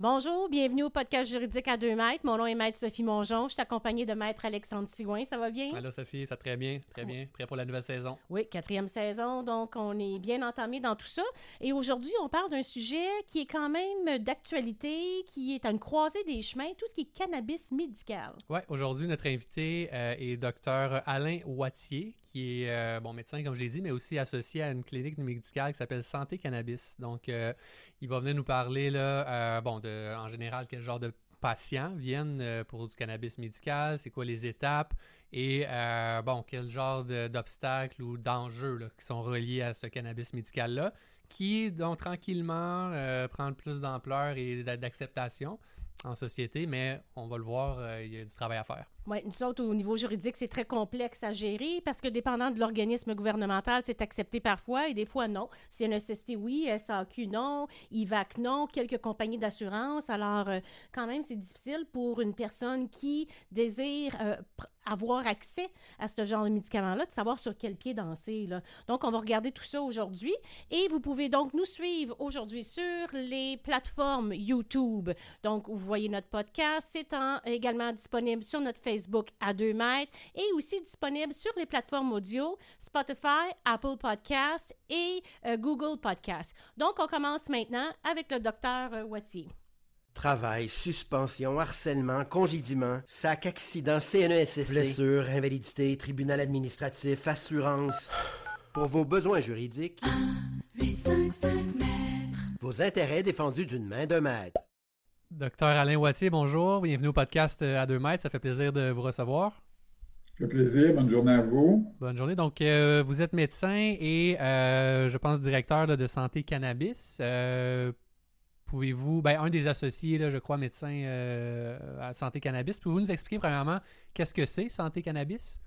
Bonjour, bienvenue au podcast juridique à deux mètres. Mon nom est Maître Sophie Mongeon. Je suis accompagnée de Maître Alexandre Sigouin. Ça va bien? Allô Sophie, ça va très bien, très bien. Prêt pour la nouvelle saison? Oui, quatrième saison, donc on est bien entamé dans tout ça. Et aujourd'hui, on parle d'un sujet qui est quand même d'actualité, qui est à une croisée des chemins, tout ce qui est cannabis médical. Oui, aujourd'hui, notre invité euh, est docteur Alain Wattier, qui est euh, bon médecin, comme je l'ai dit, mais aussi associé à une clinique médicale qui s'appelle Santé Cannabis. Donc, euh, il va venir nous parler, là, bon, de, en général, quel genre de patients viennent pour du cannabis médical, c'est quoi les étapes et, bon, quel genre d'obstacles ou d'enjeux qui sont reliés à ce cannabis médical-là, qui, donc, tranquillement, prend plus d'ampleur et d'acceptation en société, mais on va le voir, il y a du travail à faire. Oui, nous autres, au niveau juridique, c'est très complexe à gérer parce que dépendant de l'organisme gouvernemental, c'est accepté parfois et des fois non. C'est une SST, oui, SAQ, non, IVAC, non, quelques compagnies d'assurance. Alors, euh, quand même, c'est difficile pour une personne qui désire euh, avoir accès à ce genre de médicaments-là, de savoir sur quel pied danser. Là. Donc, on va regarder tout ça aujourd'hui. Et vous pouvez donc nous suivre aujourd'hui sur les plateformes YouTube. Donc, vous voyez notre podcast. C'est également disponible sur notre Facebook Facebook à 2 mètres et aussi disponible sur les plateformes audio Spotify, Apple Podcast et euh, Google Podcast. Donc, on commence maintenant avec le docteur euh, Wattier. Travail, suspension, harcèlement, congédiement, sac, accident, CNESST, blessure, invalidité, tribunal administratif, assurance. Pour vos besoins juridiques, 1, 8, 5, 5 mètres. Vos intérêts défendus d'une main de maître. Docteur Alain Wattier, bonjour. Bienvenue au podcast euh, à deux mètres. Ça fait plaisir de vous recevoir. Ça fait plaisir. Bonne journée à vous. Bonne journée. Donc, euh, vous êtes médecin et euh, je pense directeur de Santé Cannabis. Pouvez-vous, ben, un des associés, je crois, médecin à Santé Cannabis, pouvez-vous nous expliquer premièrement qu'est-ce que c'est Santé Cannabis?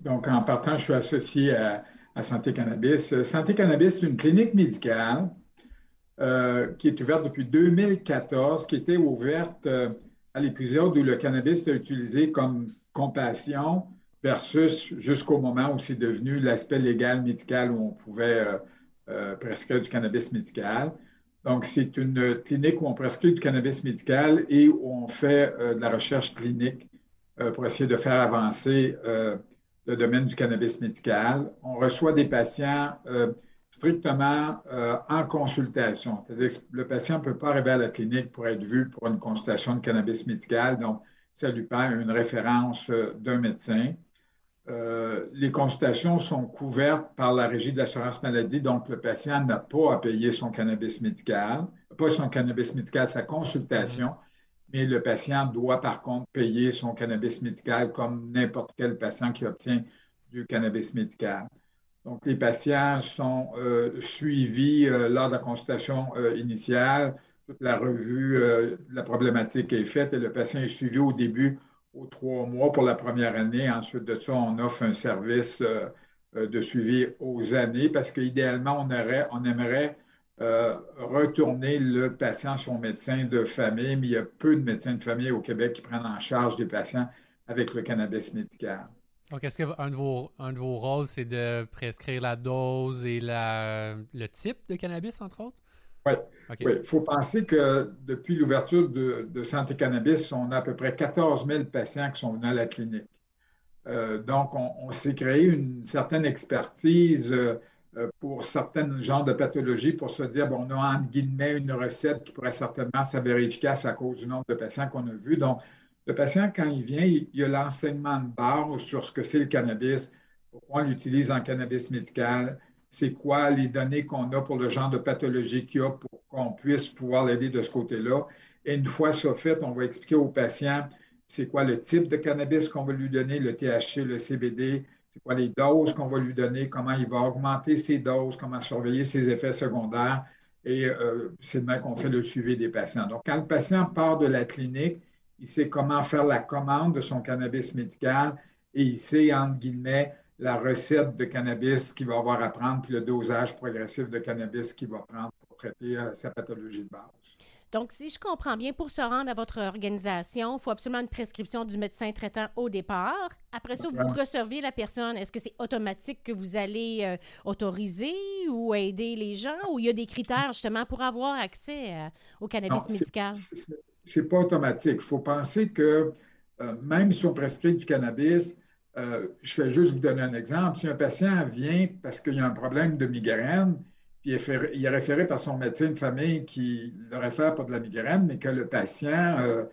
Donc, en partant, je suis associé à, à Santé Cannabis. Santé Cannabis, c'est une clinique médicale euh, qui est ouverte depuis 2014, qui était ouverte euh, à l'épisode où le cannabis était utilisé comme compassion versus jusqu'au moment où c'est devenu l'aspect légal médical où on pouvait euh, prescrire du cannabis médical. Donc, c'est une clinique où on prescrit du cannabis médical et où on fait de la recherche clinique pour essayer de faire avancer le domaine du cannabis médical. On reçoit des patients strictement euh, en consultation. C'est-à-dire que le patient ne peut pas arriver à la clinique pour être vu pour une consultation de cannabis médical, donc ça lui prend une référence euh, d'un médecin. Euh, les consultations sont couvertes par la régie de l'assurance maladie, donc le patient n'a pas à payer son cannabis médical, pas son cannabis médical, sa consultation, mais le patient doit par contre payer son cannabis médical comme n'importe quel patient qui obtient du cannabis médical. Donc, les patients sont euh, suivis euh, lors de la consultation euh, initiale. Toute la revue, la problématique est faite et le patient est suivi au début aux trois mois pour la première année. Ensuite de ça, on offre un service de suivi aux années parce qu'idéalement, on, on aimerait retourner le patient son médecin de famille, mais il y a peu de médecins de famille au Québec qui prennent en charge des patients avec le cannabis médical. Donc, est-ce qu'un de, vos, un de vos rôles, c'est de prescrire la dose et la, le type de cannabis, entre autres? Oui. Il faut penser que depuis l'ouverture de, Santé Cannabis, on a à peu près 14 000 patients qui sont venus à la clinique. Euh, donc, on, s'est créé une certaine expertise euh, pour certains genres de pathologies pour se dire, bon, on a en guillemets une recette qui pourrait certainement s'avérer efficace à cause du nombre de patients qu'on a vus. Donc, le patient, quand il vient, il, y a l'enseignement de base sur ce que c'est le cannabis, pourquoi on l'utilise en cannabis médical, c'est quoi les données qu'on a pour le genre de pathologie qu'il y a pour qu'on puisse pouvoir l'aider de ce côté-là. Et une fois ça fait, on va expliquer au patient c'est quoi le type de cannabis qu'on va lui donner, le THC, le CBD, c'est quoi les doses qu'on va lui donner, comment il va augmenter ses doses, comment surveiller ses effets secondaires. Et euh, c'est de même qu'on fait le suivi des patients. Donc, quand le patient part de la clinique, il sait comment faire la commande de son cannabis médical et il sait, entre guillemets, la recette de cannabis qu'il va avoir à prendre, puis le dosage progressif de cannabis qu'il va prendre pour traiter euh, sa pathologie de base. Donc, si je comprends bien, pour se rendre à votre organisation, il faut absolument une prescription du médecin traitant au départ. Après ça, vous recevez la personne. Est-ce que c'est automatique que vous allez euh, autoriser ou aider les gens ou il y a des critères justement pour avoir accès euh, au cannabis médical? C'est pas automatique. Il faut penser que euh, même si on prescrit du cannabis, je vais juste vous donner un exemple. Si un patient vient parce qu'il a un problème de migraine, puis il est, référé par son médecin de famille qui le réfère pour de la migraine, mais que le patient, euh,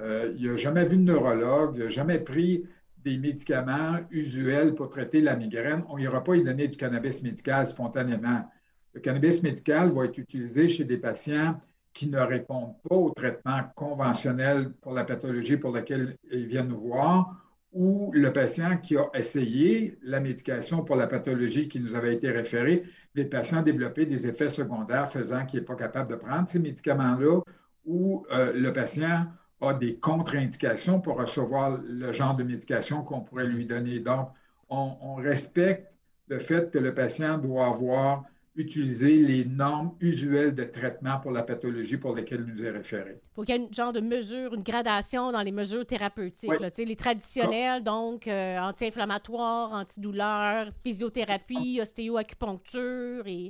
euh, n'a jamais vu de neurologue, il n'a jamais pris des médicaments usuels pour traiter la migraine, on n'ira pas y donner du cannabis médical spontanément. Le cannabis médical va être utilisé chez des patients qui ne répondent pas au traitement conventionnel pour la pathologie pour laquelle ils viennent nous voir ou le patient qui a essayé la médication pour la pathologie qui nous avait été référée, les patients développé des effets secondaires faisant qu'il n'est pas capable de prendre ces médicaments-là, ou euh, le patient a des contre-indications pour recevoir le genre de médication qu'on pourrait lui donner. Donc, on respecte le fait que le patient doit avoir utiliser les normes usuelles de traitement pour la pathologie pour lesquelles il nous est référé. Il faut qu'il y ait une genre de mesure, une gradation dans les mesures thérapeutiques. les traditionnelles, donc euh, anti-inflammatoires, antidouleurs, physiothérapie, ostéo-acupuncture et...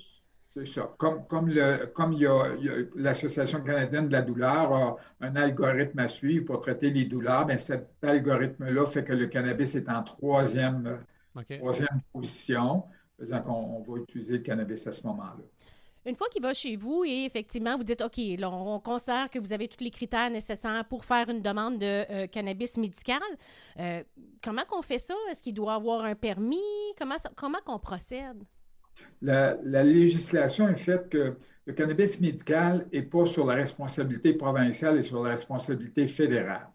C'est ça. Comme, comme, le, comme il y a, l'Association canadienne de la douleur a un algorithme à suivre pour traiter les douleurs, bien, cet algorithme-là fait que le cannabis est en troisième, troisième position faisant qu'on va utiliser le cannabis à ce moment-là. Une fois qu'il va chez vous et effectivement, vous dites, OK, on considère que vous avez tous les critères nécessaires pour faire une demande de euh, cannabis médical. Euh, comment qu'on fait ça? Est-ce qu'il doit avoir un permis? Comment, comment qu'on procède? La, législation est faite que le cannabis médical n'est pas sur la responsabilité provinciale et sur la responsabilité fédérale.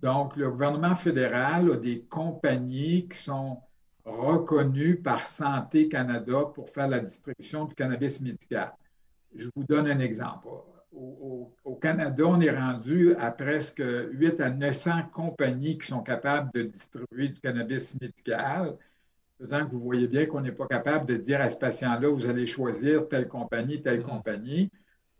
Donc, le gouvernement fédéral a des compagnies qui sont reconnu par Santé Canada pour faire la distribution du cannabis médical. Je vous donne un exemple. Au, Canada, on est rendu à presque 8 à 900 compagnies qui sont capables de distribuer du cannabis médical, faisant que vous voyez bien qu'on n'est pas capable de dire à ce patient-là, vous allez choisir telle compagnie, telle mm-hmm. compagnie.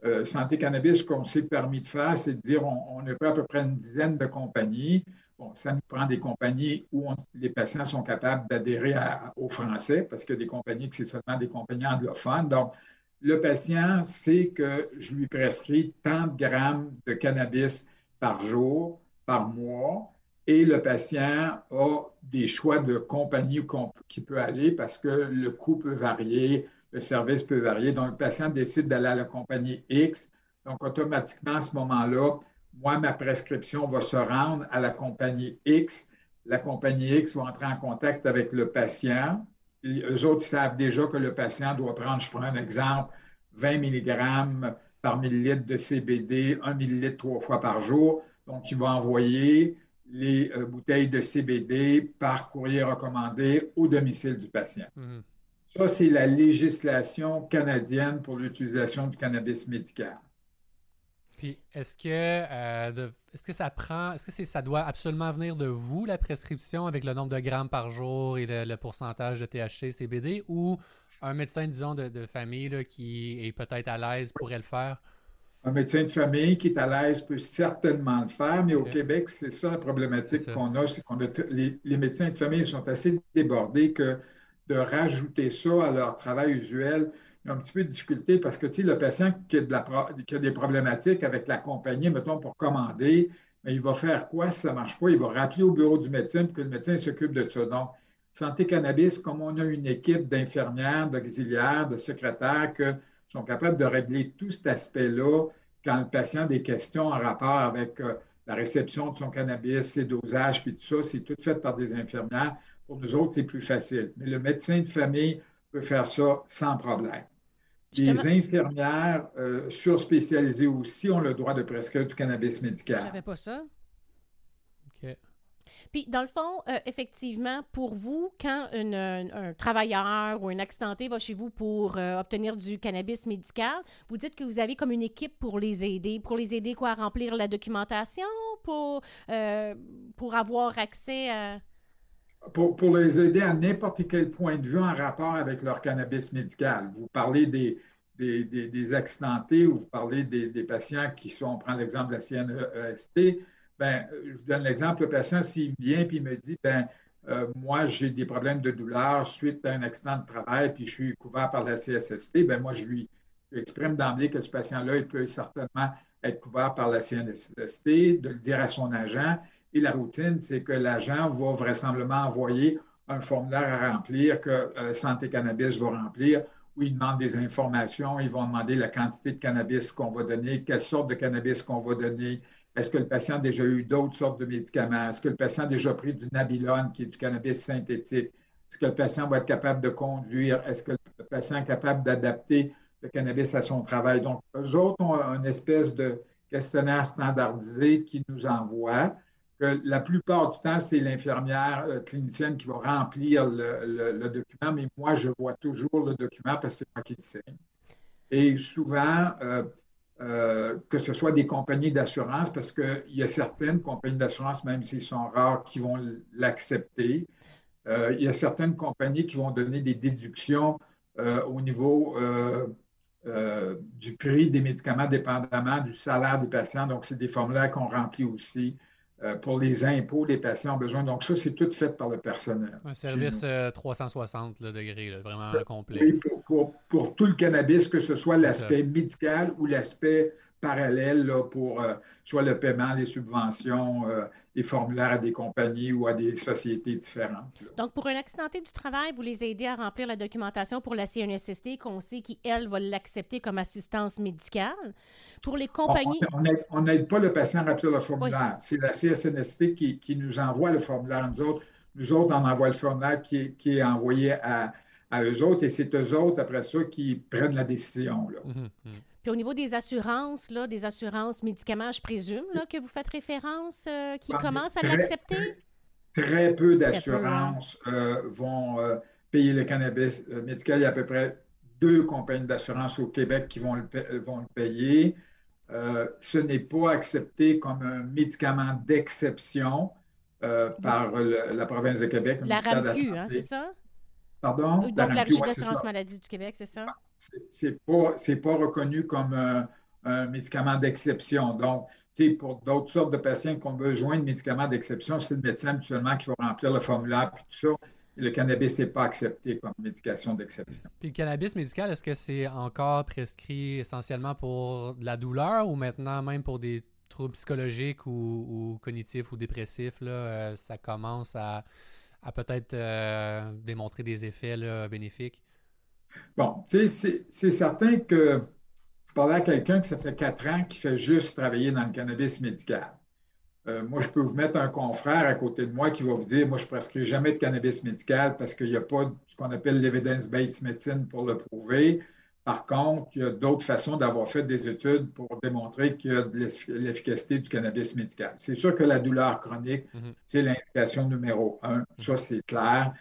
Euh, Santé Cannabis, ce qu'on s'est permis de faire, c'est de dire on, on a à peu près une dizaine de compagnies ça nous prend des compagnies où les patients sont capables d'adhérer au français, parce que des compagnies que c'est seulement des compagnies anglophones. Donc, le patient sait que je lui prescris tant de grammes de cannabis par jour, par mois, et le patient a des choix de compagnie qui peut aller parce que le coût peut varier, le service peut varier. Donc, le patient décide d'aller à la compagnie X. Donc, automatiquement, à ce moment-là, moi, ma prescription va se rendre à la compagnie X. La compagnie X va entrer en contact avec le patient. Les autres savent déjà que le patient doit prendre, je prends un exemple, 20 mg par millilitre de CBD, 1 millilitre trois fois par jour. Donc, il va envoyer les euh, bouteilles de CBD par courrier recommandé au domicile du patient. Mhm. Ça, c'est la législation canadienne pour l'utilisation du cannabis médical. Puis est-ce que euh, est-ce que ça prend est-ce que ça doit absolument venir de vous la prescription avec le nombre de grammes par jour et le, pourcentage de THC CBD ou un médecin disons de, famille qui est peut-être à l'aise pourrait le faire? Un médecin de famille qui est à l'aise peut certainement le faire, mais au Québec, c'est ça la problématique qu'on a, c'est qu'on a les, les, médecins de famille sont assez débordés que de rajouter ça à leur travail usuel, il a un petit peu de difficulté parce que, tu sais, le patient qui a, des problématiques avec la compagnie, mettons, pour commander, mais il va faire quoi si ça ne marche pas? Il va rappeler au bureau du médecin que le médecin s'occupe de ça. Donc, Santé Cannabis, comme on a une équipe d'infirmières, d'auxiliaires, de secrétaires qui sont capables de régler tout cet aspect-là quand le patient a des questions en rapport avec euh, la réception de son cannabis, ses dosages, puis tout ça, c'est tout fait par des infirmières. Pour nous autres, c'est plus facile. Mais le médecin de famille peut faire ça sans problème. Les infirmières euh, surspécialisées aussi ont le droit de prescrire du cannabis médical. Je savais pas ça. OK. Puis, dans le fond, euh, effectivement, pour vous, quand un travailleur ou un accidenté va chez vous pour euh, obtenir du cannabis médical, vous dites que vous avez comme une équipe pour les aider. Pour les aider, quoi, à remplir la documentation, pour, pour avoir accès à pour, les aider à n'importe quel point de vue en rapport avec leur cannabis médical. Vous parlez des, des, accidentés ou vous parlez des, patients qui sont, on prend l'exemple de la CNEST, ben, je vous donne l'exemple, le patient, s'il vient et il me dit, ben, euh, moi, j'ai des problèmes de douleur suite à un accident de travail, puis je suis couvert par la CSST, ben, moi, je lui exprime d'emblée que ce patient-là, il peut certainement être couvert par la CNSST, de le dire à son agent. Et la routine, c'est que l'agent va vraisemblablement envoyer un formulaire à remplir que euh, Santé Cannabis va remplir, où il demande des informations, ils vont demander la quantité de cannabis qu'on va donner, quelle sorte de cannabis qu'on va donner, est-ce que le patient a déjà eu d'autres sortes de médicaments, est-ce que le patient a déjà pris du Nabilone, qui est du cannabis synthétique, est-ce que le patient va être capable de conduire, est-ce que le patient est capable d'adapter le cannabis à son travail. Donc, eux autres ont une espèce de questionnaire standardisé qui nous envoie. La plupart du temps, c'est l'infirmière euh, clinicienne qui va remplir le, document, mais moi, je vois toujours le document parce que c'est moi qui le signe. Et souvent, euh, euh, que ce soit des compagnies d'assurance, parce qu'il y a certaines compagnies d'assurance, même s'ils sont rares, qui vont l'accepter. il y a certaines compagnies qui vont donner des déductions au niveau du prix des médicaments dépendamment du salaire des patients. Donc, c'est des formulaires qu'on remplit aussi. Euh, pour les impôts, les patients ont besoin. Donc, ça, c'est tout fait par le personnel. Un service 360 euh, degrés, vraiment complet. Oui, pour, tout le cannabis, que ce soit l'aspect médical ou l'aspect parallèle pour soit le paiement, les subventions, des formulaires à des compagnies ou à des sociétés différentes. Donc, pour un accidenté du travail, vous les aidez à remplir la documentation pour la CNSST, qu'on sait qui, elle, va l'accepter comme assistance médicale. Pour les compagnies... On n'aide pas le patient à remplir le formulaire. C'est la CNSST qui, qui, nous envoie le formulaire. Nous autres, nous autres, on envoie le formulaire qui, qui est envoyé à, à eux autres et c'est eux autres, après ça, qui prennent la décision. Là. Hum, hum. Puis au niveau des assurances, là, des assurances médicaments, je présume là, que vous faites référence, euh, qui commencent à l'accepter? Très peu d'assurances euh, vont euh, payer le cannabis médical. Il y a à peu près deux compagnies d'assurance au Québec qui vont le, vont le payer. ce n'est pas accepté comme un médicament d'exception par la province de Québec. La RAMQ, hein, c'est ça? Pardon? Donc, la, la Régie d'assurance maladie du Québec, c'est ça? C'est pas, pas reconnu comme un, médicament d'exception. Donc, pour d'autres sortes de patients qui ont besoin de médicaments d'exception, c'est le médecin habituellement qui va remplir le formulaire puis tout ça. le cannabis n'est pas accepté comme médication d'exception. Puis le cannabis médical, est-ce que c'est encore prescrit essentiellement pour de la douleur ou maintenant même pour des troubles psychologiques ou, cognitifs ou dépressifs, là, euh, ça commence à, peut-être euh, démontrer des effets bénéfiques? Bon, tu sais, c'est certain que vous parlez à quelqu'un que ça fait quatre ans qui fait juste travailler dans le cannabis médical. Euh, moi, je peux vous mettre un confrère à côté de moi qui va vous dire, moi, je ne prescris jamais de cannabis médical parce qu'il n'y a pas ce qu'on appelle l'evidence-based medicine pour le prouver. Par contre, il y a d'autres façons d'avoir fait des études pour démontrer qu'il y a de l'efficacité du cannabis médical. C'est sûr que la douleur chronique, mm-hmm. c'est l'indication numéro un. Ça, c'est clair.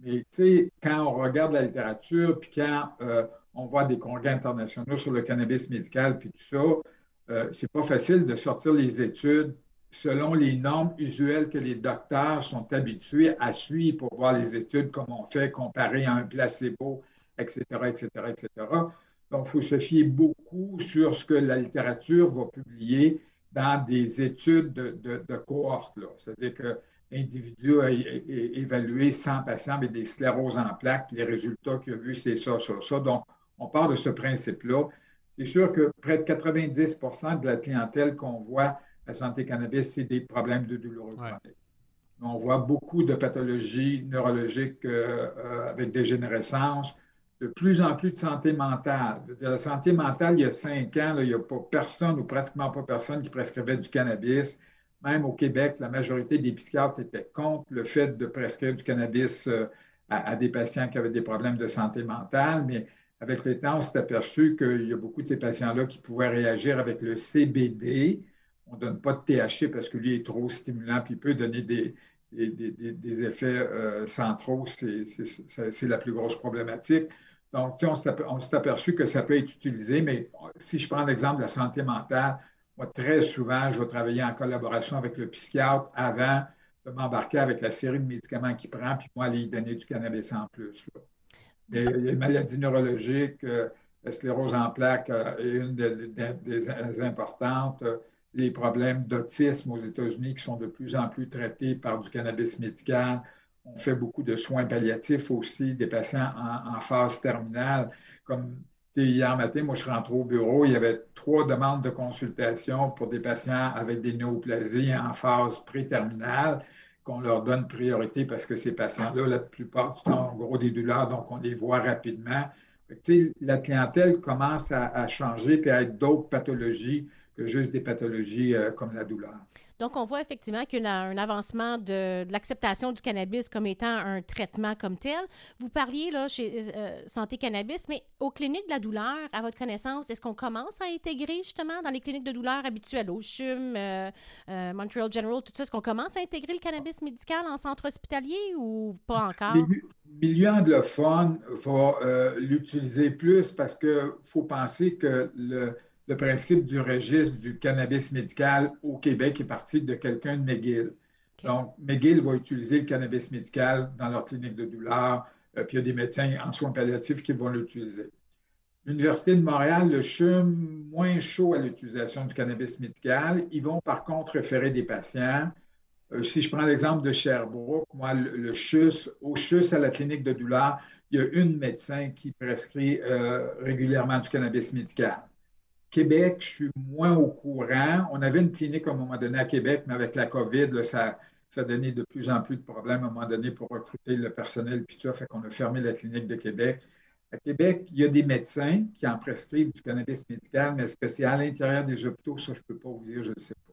Mais tu sais, quand on regarde la littérature, puis quand euh, on voit des congrès internationaux sur le cannabis médical, puis tout ça, euh, c'est pas facile de sortir les études selon les normes usuelles que les docteurs sont habitués à suivre pour voir les études, comme on fait, comparé à un placebo, etc., etc., etc. Donc, il faut se fier beaucoup sur ce que la littérature va publier dans des études de, de, de cohorte. C'est-à-dire que individu a évalué 100 patients avec des scléroses en plaques, puis les résultats qu'il a vus, c'est ça, ça, ça. Donc, on part de ce principe-là. C'est sûr que près de 90% de la clientèle qu'on voit à Santé Cannabis, c'est des problèmes de douleur chronique. On voit beaucoup de pathologies neurologiques euh, euh, avec dégénérescence, de plus en plus de santé mentale. La santé mentale, il y a cinq ans, il n'y a pas personne ou pratiquement pas personne qui prescrivait du cannabis. Même au Québec, la majorité des psychiatres étaient contre le fait de prescrire du cannabis euh, à, des patients qui avaient des problèmes de santé mentale, mais avec le temps, on s'est aperçu qu'il y a beaucoup de ces patients-là qui pouvaient réagir avec le CBD. On ne donne pas de THC parce que lui est trop stimulant, puis il peut donner des, effets euh, centraux. C'est la plus grosse problématique. Donc, on s'est aperçu que ça peut être utilisé, mais si je prends l'exemple de la santé mentale, moi, très souvent, je vais travailler en collaboration avec le psychiatre avant de m'embarquer avec la série de médicaments qu'il prend, puis moi, aller donner du cannabis en plus. des maladies neurologiques, euh, La sclérose en plaques est une des, importantes. Les problèmes d'autisme aux États-Unis qui sont de plus en plus traités par du cannabis médical. On fait beaucoup de soins palliatifs aussi, des patients en, phase terminale. Comme hier matin, moi, je suis rentré au bureau, il y avait trois demandes de consultation pour des patients avec des néoplasies en phase préterminale qu'on leur donne priorité parce que ces patients-là, la plupart du temps, ont gros des douleurs, donc on les voit rapidement. la clientèle commence à, changer et à être d'autres pathologies que juste des pathologies euh, comme la douleur. Donc, on voit effectivement qu'il y a un avancement de, l'acceptation du cannabis comme étant un traitement comme tel. Vous parliez là chez euh, Santé Cannabis, mais aux cliniques de la douleur, à votre connaissance, est-ce qu'on commence à intégrer justement dans les cliniques de douleur habituelles, au CHUM, euh, Montreal General, tout ça, est-ce qu'on commence à intégrer le cannabis médical en centre hospitalier ou pas encore? Le milieu anglophone va l'utiliser plus parce qu'il faut penser que le le principe du registre du cannabis médical au Québec est parti de quelqu'un de McGill. Donc, McGill va utiliser le cannabis médical dans leur clinique de douleur, euh, puis il y a des médecins en soins palliatifs qui vont l'utiliser. L'Université de Montréal, le CHUM, moins chaud à l'utilisation du cannabis médical. Ils vont par contre référer des patients. Euh, si je prends l'exemple de Sherbrooke, moi, le, CHUS, au CHUS à la clinique de douleur, il y a une médecin qui prescrit euh, régulièrement du cannabis médical. Québec, je suis moins au courant. On avait une clinique à un moment donné à Québec, mais avec la COVID, ça, ça donnait de plus en plus de problèmes à un moment donné pour recruter le personnel, puis tout ça, fait qu'on a fermé la clinique de Québec. À Québec, il y a des médecins qui en prescrivent du cannabis médical, mais spécial à l'intérieur des hôpitaux, ça, je ne peux pas vous dire, je ne sais pas.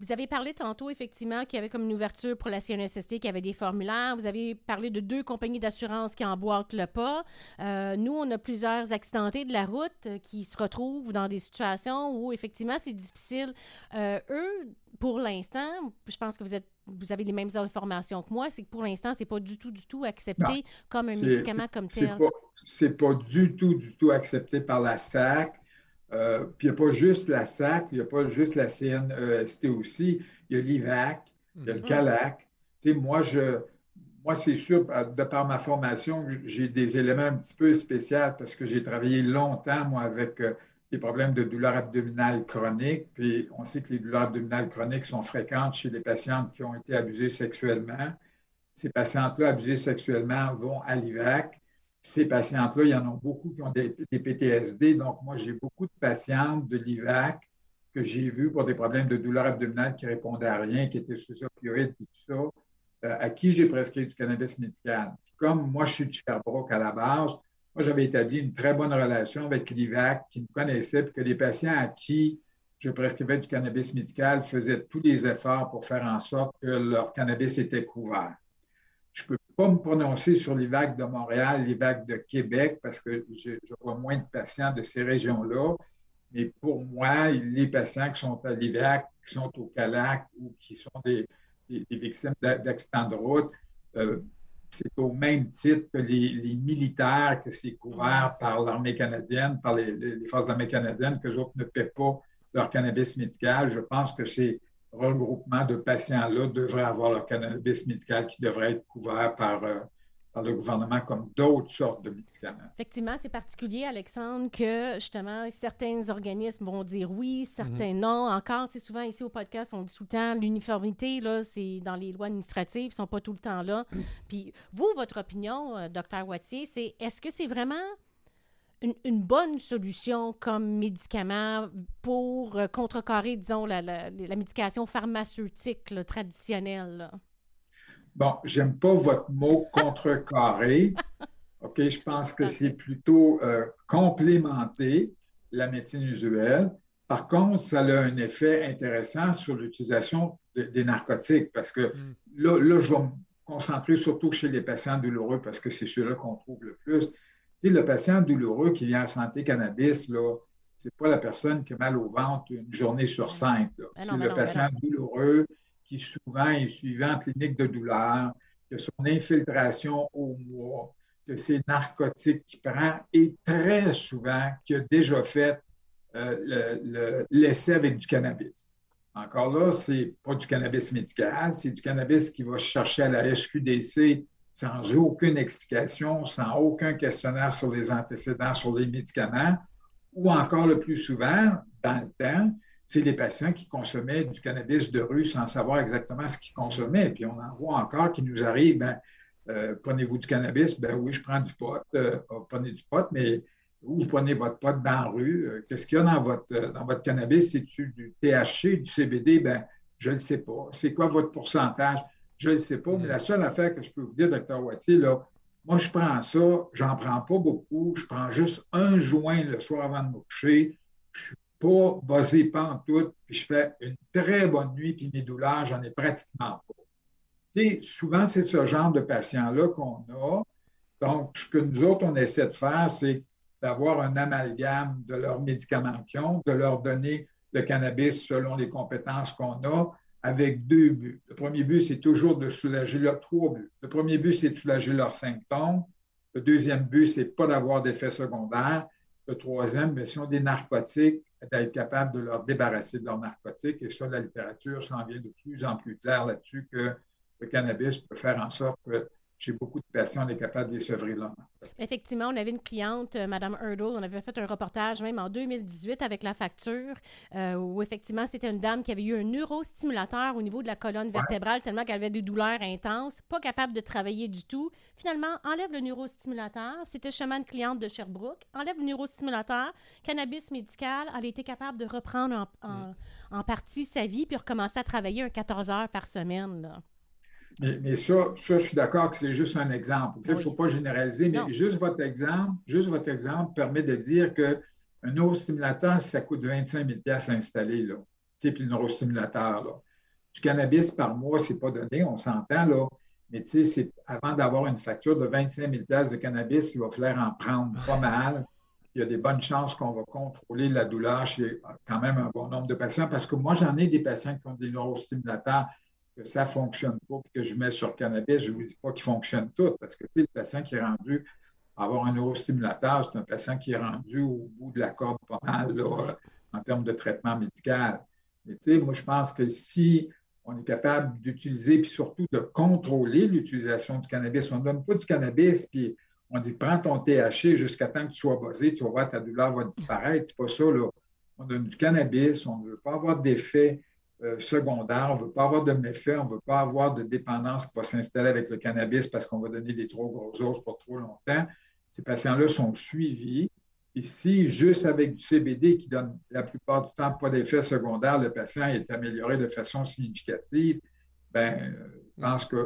Vous avez parlé tantôt, effectivement, qu'il y avait comme une ouverture pour la CNSST, qu'il y avait des formulaires. Vous avez parlé de deux compagnies d'assurance qui emboîtent le pas. Euh, nous, on a plusieurs accidentés de la route euh, qui se retrouvent dans des situations où, effectivement, c'est difficile. Euh, eux, pour l'instant, je pense que vous êtes vous avez les mêmes informations que moi, c'est que pour l'instant, c'est pas du tout, du tout accepté comme un médicament comme tel. C'est pas, pas du tout, du tout accepté par la SAC. Euh, puis il n'y a pas juste la SAC, il n'y a pas juste la CNEST aussi, il y a l'IVAC, il y a le. CALAC. moi, je, moi, c'est sûr, de par ma formation, j'ai des éléments un petit peu spéciaux parce que j'ai travaillé longtemps, moi, avec euh, des problèmes de douleurs abdominales chroniques. Puis on sait que les douleurs abdominales chroniques sont fréquentes chez les patientes qui ont été abusées sexuellement. Ces patientes-là abusées sexuellement vont à l'IVAC ces patientes-là, il y en a beaucoup qui ont des, PTSD. Donc, moi, j'ai beaucoup de patientes de l'IVAC que j'ai vues pour des problèmes de douleur abdominale qui répondaient à rien, qui étaient sous opioïdes et tout ça, euh, à qui j'ai prescrit du cannabis médical. comme moi, je suis de Sherbrooke à la base, moi, j'avais établi une très bonne relation avec l'IVAC qui me connaissait, puis que les patients à qui je prescrivais du cannabis médical faisaient tous les efforts pour faire en sorte que leur cannabis était couvert. Je ne peux pas me prononcer sur les vagues de Montréal, les vagues de Québec, parce que je, vois moins de patients de ces régions-là. Mais pour moi, les patients qui sont à l'IVAC, qui sont au CALAC ou qui sont des, victimes d'accidents de route, euh, c'est au même titre que les, militaires, que c'est couvert par l'armée canadienne, par les, les forces d'armée canadiennes, que les autres ne paient pas leur cannabis médical. Je pense que c'est regroupement de patients-là devraient avoir le cannabis médical qui devrait être couvert par, euh, par le gouvernement comme d'autres sortes de médicaments. Effectivement, c'est particulier, Alexandre, que justement, certains organismes vont dire oui, certains mhm. non. Encore, tu sais, souvent ici au podcast, on dit tout le temps, l'uniformité, là, c'est dans les lois administratives, ils ne sont pas tout le temps là. Mhm. Puis vous, votre opinion, euh, docteur Wattier, c'est est-ce que c'est vraiment une, bonne solution comme médicament pour euh, contrecarrer, disons, la, médication pharmaceutique traditionnelle? Bon, j'aime pas votre mot contrecarrer. OK, je pense que c'est plutôt euh, complémenter la médecine usuelle. Par contre, ça a un effet intéressant sur l'utilisation des narcotiques parce que mm. là, là, je vais me concentrer surtout chez les patients douloureux parce que c'est ceux-là qu'on trouve le plus le patient douloureux qui vient à Santé Cannabis, là, c'est pas la personne qui a mal au ventre une journée sur cinq. Ben c'est le ben patient ben douloureux qui souvent est suivant en clinique de douleur, que son infiltration au mois, que ses narcotiques qu'il prend et très souvent qui a déjà fait euh, l'essai avec du cannabis. Encore là, c'est pas du cannabis médical, c'est du cannabis qui va chercher à la SQDC sans aucune explication, sans aucun questionnaire sur les antécédents, sur les médicaments, ou encore le plus souvent, dans le temps, c'est les patients qui consommaient du cannabis de rue sans savoir exactement ce qu'ils consommaient. Puis on en voit encore qui nous arrivent, ben, euh, prenez-vous du cannabis? Ben oui, je prends du pot. Euh, oh, prenez du pot, mais vous prenez votre pot? Dans la rue. Euh, qu'est-ce qu'il y a dans votre, dans votre cannabis? C'est-tu du THC, du CBD? Ben, je ne sais pas. C'est quoi votre pourcentage? Je ne le sais pas. Mais la seule affaire que je peux vous dire, docteur Wattier, là, moi, je prends ça, j'en prends pas beaucoup. Je prends juste un joint le soir avant de me coucher. Je suis pas basé pas en tout, puis je fais une très bonne nuit, puis mes douleurs, j'en ai pratiquement pas. souvent, c'est ce genre de patients-là qu'on a. Donc, ce que nous autres, on essaie de faire, c'est d'avoir un amalgame de leurs médicaments qui ont, de leur donner le cannabis selon les compétences qu'on a, avec deux buts. Le premier but, c'est toujours de soulager leurs trois buts. Le premier but, c'est de soulager leurs symptômes. Le deuxième but, c'est pas d'avoir d'effets secondaires. Le troisième, bien, si on des narcotiques, d'être capable de leur débarrasser de leurs narcotiques. Et ça, la littérature s'en vient de plus en plus clair là-dessus que le cannabis peut faire en sorte que chez beaucoup de patients, on est capable de les sevrer là. Effectivement, on avait une cliente, euh, Mme Hurdle, on avait fait un reportage même en 2018 avec la facture, euh, où effectivement, c'était une dame qui avait eu un neurostimulateur au niveau de la colonne vertébrale, tellement qu'elle avait des douleurs intenses, pas capable de travailler du tout. Finalement, enlève le neurostimulateur. C'était chemin de cliente de Sherbrooke. Enlève le neurostimulateur, cannabis médical. Elle a été capable de reprendre en, en partie sa vie puis recommencer à travailler un 14 heures par semaine. Là. Mais, ça, je suis d'accord que c'est juste un exemple. Il ne faut pas généraliser, mais juste votre exemple, juste votre exemple permet de dire qu'un neurostimulateur, ça coûte 25 000 à installer, là. Puis le neurostimulateur, là. Du cannabis par mois, ce n'est pas donné, on s'entend, là. Mais tu sais, avant d'avoir une facture de 25 000 de cannabis, il va falloir en prendre pas mal. Il y a des bonnes chances qu'on va contrôler la douleur chez quand même un bon nombre de patients parce que moi, j'en ai des patients qui ont des neurostimulateurs que ça ne fonctionne pas, puis que je mets sur cannabis, je ne vous dis pas qu'il fonctionne tout, parce que le patient qui est rendu à avoir un neurostimulateur, c'est un patient qui est rendu au bout de la corde pas mal en termes de traitement médical. Mais tu sais, moi, je pense que si on est capable d'utiliser, puis surtout de contrôler l'utilisation du cannabis, on ne donne pas du cannabis, puis on dit prends ton THC jusqu'à temps que tu sois basé, tu vas voir ta douleur va disparaître. C'est pas ça, là. On donne du cannabis, on ne veut pas avoir d'effet euh, secondaire. On ne veut pas avoir de méfaits, on ne veut pas avoir de dépendance qui va s'installer avec le cannabis parce qu'on va donner des trop grosses doses pour trop longtemps. Ces patients-là sont suivis. Ici, juste avec du CBD qui donne la plupart du temps pas d'effet secondaire, le patient est amélioré de façon significative, ben, je pense qu'on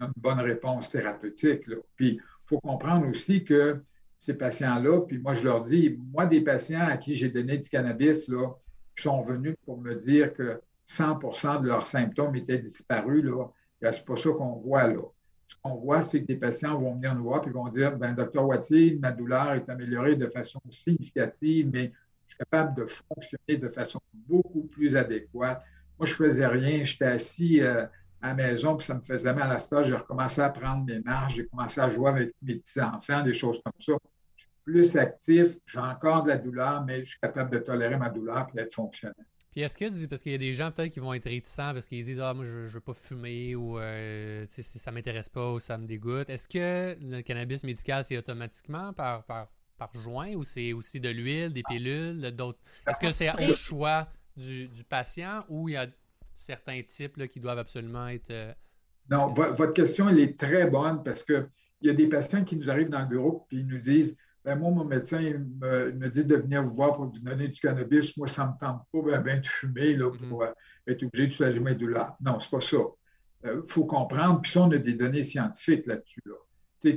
a une bonne réponse thérapeutique. Puis, il faut comprendre aussi que ces patients-là, puis moi, je leur dis, moi, des patients à qui j'ai donné du cannabis, là, qui sont venus pour me dire que 100% de leurs symptômes étaient disparus. Là. C'est pas ça qu'on voit là. Ce qu'on voit, c'est que des patients vont venir nous voir et vont dire ben, Docteur Wattier, ma douleur est améliorée de façon significative, mais je suis capable de fonctionner de façon beaucoup plus adéquate. Moi, je ne faisais rien, j'étais assis euh, à la maison, puis ça me faisait mal à stage. J'ai recommencé à prendre mes marches, j'ai commencé à jouer avec mes petits-enfants, des choses comme ça. Je suis plus actif, j'ai encore de la douleur, mais je suis capable de tolérer ma douleur et d'être fonctionnel. Puis est-ce que, parce qu'il y a des gens peut-être qui vont être réticents parce qu'ils disent Ah, moi, je, ne veux pas fumer ou euh, ça m'intéresse pas ou ça me dégoûte. Est-ce que le cannabis médical, c'est automatiquement par, par, par joint ou c'est aussi de l'huile, des pilules, d'autres? Est-ce que c'est au choix du, patient ou il y a certains types là, qui doivent absolument être. Euh, non, votre question, elle est très bonne parce qu'il y a des patients qui nous arrivent dans le bureau et ils nous disent ben, moi, mon médecin me, dit de venir vous voir pour vous donner du cannabis. Moi, ça ne me tente pas ben, de fumer là, pour mm-hmm. euh, être obligé de soulager mes douleurs. Non, ce n'est pas ça. Il euh, faut comprendre, puis ça, on a des données scientifiques là-dessus.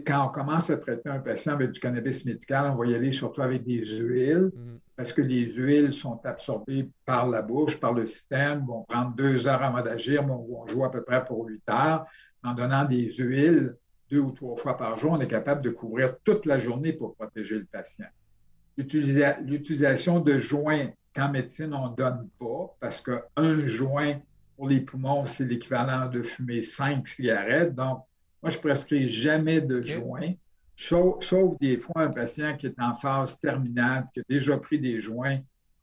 Quand on commence à traiter un patient avec du cannabis médical, on va y aller surtout avec des huiles, mm-hmm. parce que les huiles sont absorbées par la bouche, par le système, vont prendre deux heures avant d'agir, mais on va jouer à peu près pour huit heures. En donnant des huiles, deux ou trois fois par jour, on est capable de couvrir toute la journée pour protéger le patient. L'utilisation de joints qu'en médecine, on ne donne pas parce qu'un joint pour les poumons, c'est l'équivalent de fumer cinq cigarettes. Donc, moi, je ne prescris jamais de joints, sauf, des fois un patient qui est en phase terminale, qui a déjà pris des joints,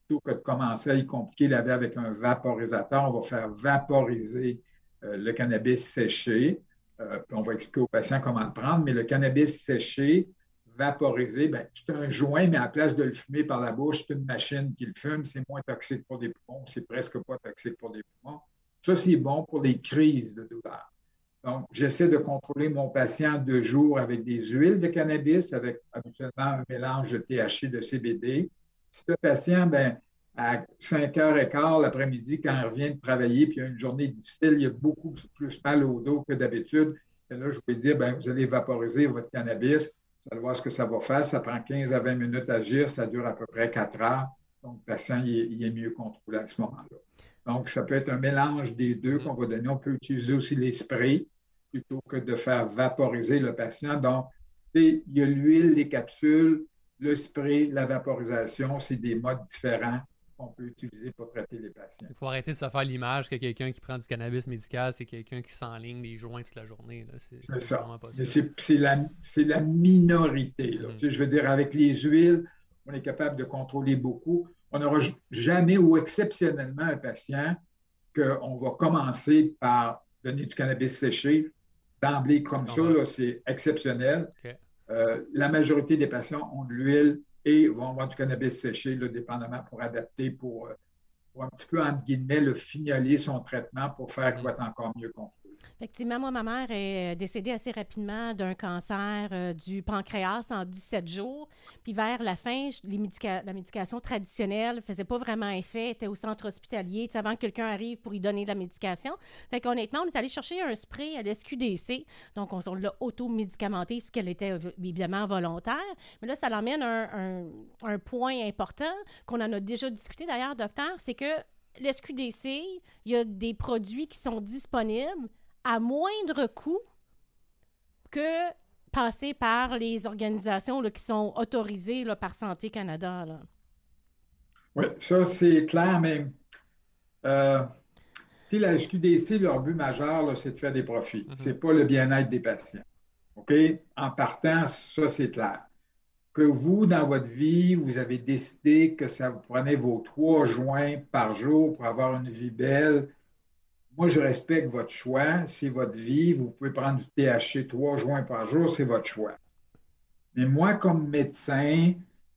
plutôt que de commencer à y compliquer la vie avec un vaporisateur, on va faire vaporiser euh, le cannabis séché Euh, on va expliquer aux patients comment le prendre, mais le cannabis séché, vaporisé, ben, c'est un joint, mais à la place de le fumer par la bouche, c'est une machine qui le fume, c'est moins toxique pour les poumons, c'est presque pas toxique pour les poumons. Ça, c'est bon pour les crises de douleur. Donc, j'essaie de contrôler mon patient deux jours avec des huiles de cannabis, avec habituellement un mélange de THC, de CBD. Le patient, ben, à 5 h quart l'après-midi, quand il revient de travailler, puis il y a une journée difficile, il y a beaucoup plus mal au dos que d'habitude. Et là, je vais dire, ben, vous allez vaporiser votre cannabis. Vous allez voir ce que ça va faire. Ça prend 15 à 20 minutes à agir. Ça dure à peu près 4 heures. Donc, le patient, il est, mieux contrôlé à ce moment-là. Donc, ça peut être un mélange des deux qu'on va donner. On peut utiliser aussi les sprays plutôt que de faire vaporiser le patient. Donc, il y a l'huile, les capsules, le spray, la vaporisation, c'est des modes différents qu'on peut utiliser pour traiter les patients. Il faut arrêter de se faire l'image que quelqu'un qui prend du cannabis médical, c'est quelqu'un qui s'enligne des joints toute la journée. C'est ça. C'est la, la, minorité. Mm-hmm. je veux dire, avec les huiles, on est capable de contrôler beaucoup. On n'aura jamais ou exceptionnellement un patient qu'on va commencer par donner du cannabis séché d'emblée comme ça, c'est exceptionnel. Euh, la majorité des patients ont de l'huile et vont avoir du cannabis séché, dépendamment pour adapter, pour, euh, pour, un petit peu, entre guillemets, le fignoler son traitement pour faire qu'il va être encore mieux contrôlé. Effectivement, moi, ma mère est euh, décédée assez rapidement d'un cancer euh, du pancréas en 17 jours. Puis vers la fin, la médication traditionnelle ne faisait pas vraiment effet, était au centre hospitalier, avant que quelqu'un arrive pour y donner de la médication. Fait qu'honnêtement, on est allé chercher un spray à l'SQDC. Donc, on, l'a auto-médicamenté, ce qu'elle était évidemment volontaire. Mais là, ça l'emmène un, un point important qu'on en a déjà discuté d'ailleurs, docteur, c'est que l'SQDC, il y a des produits qui sont disponibles à moindre coût que passer par les organisations qui sont autorisées par Santé Canada. Oui, ça c'est clair, mais euh, la SQDC, leur but majeur, c'est de faire des profits. Mm-hmm. Ce n'est pas le bien-être des patients. OK? En partant, ça c'est clair. Que vous, dans votre vie, vous avez décidé que ça vous prenait vos trois joints par jour pour avoir une vie belle, moi, je respecte votre choix. C'est votre vie. Vous pouvez prendre du THC trois joints par jour, c'est votre choix. Mais moi, comme médecin,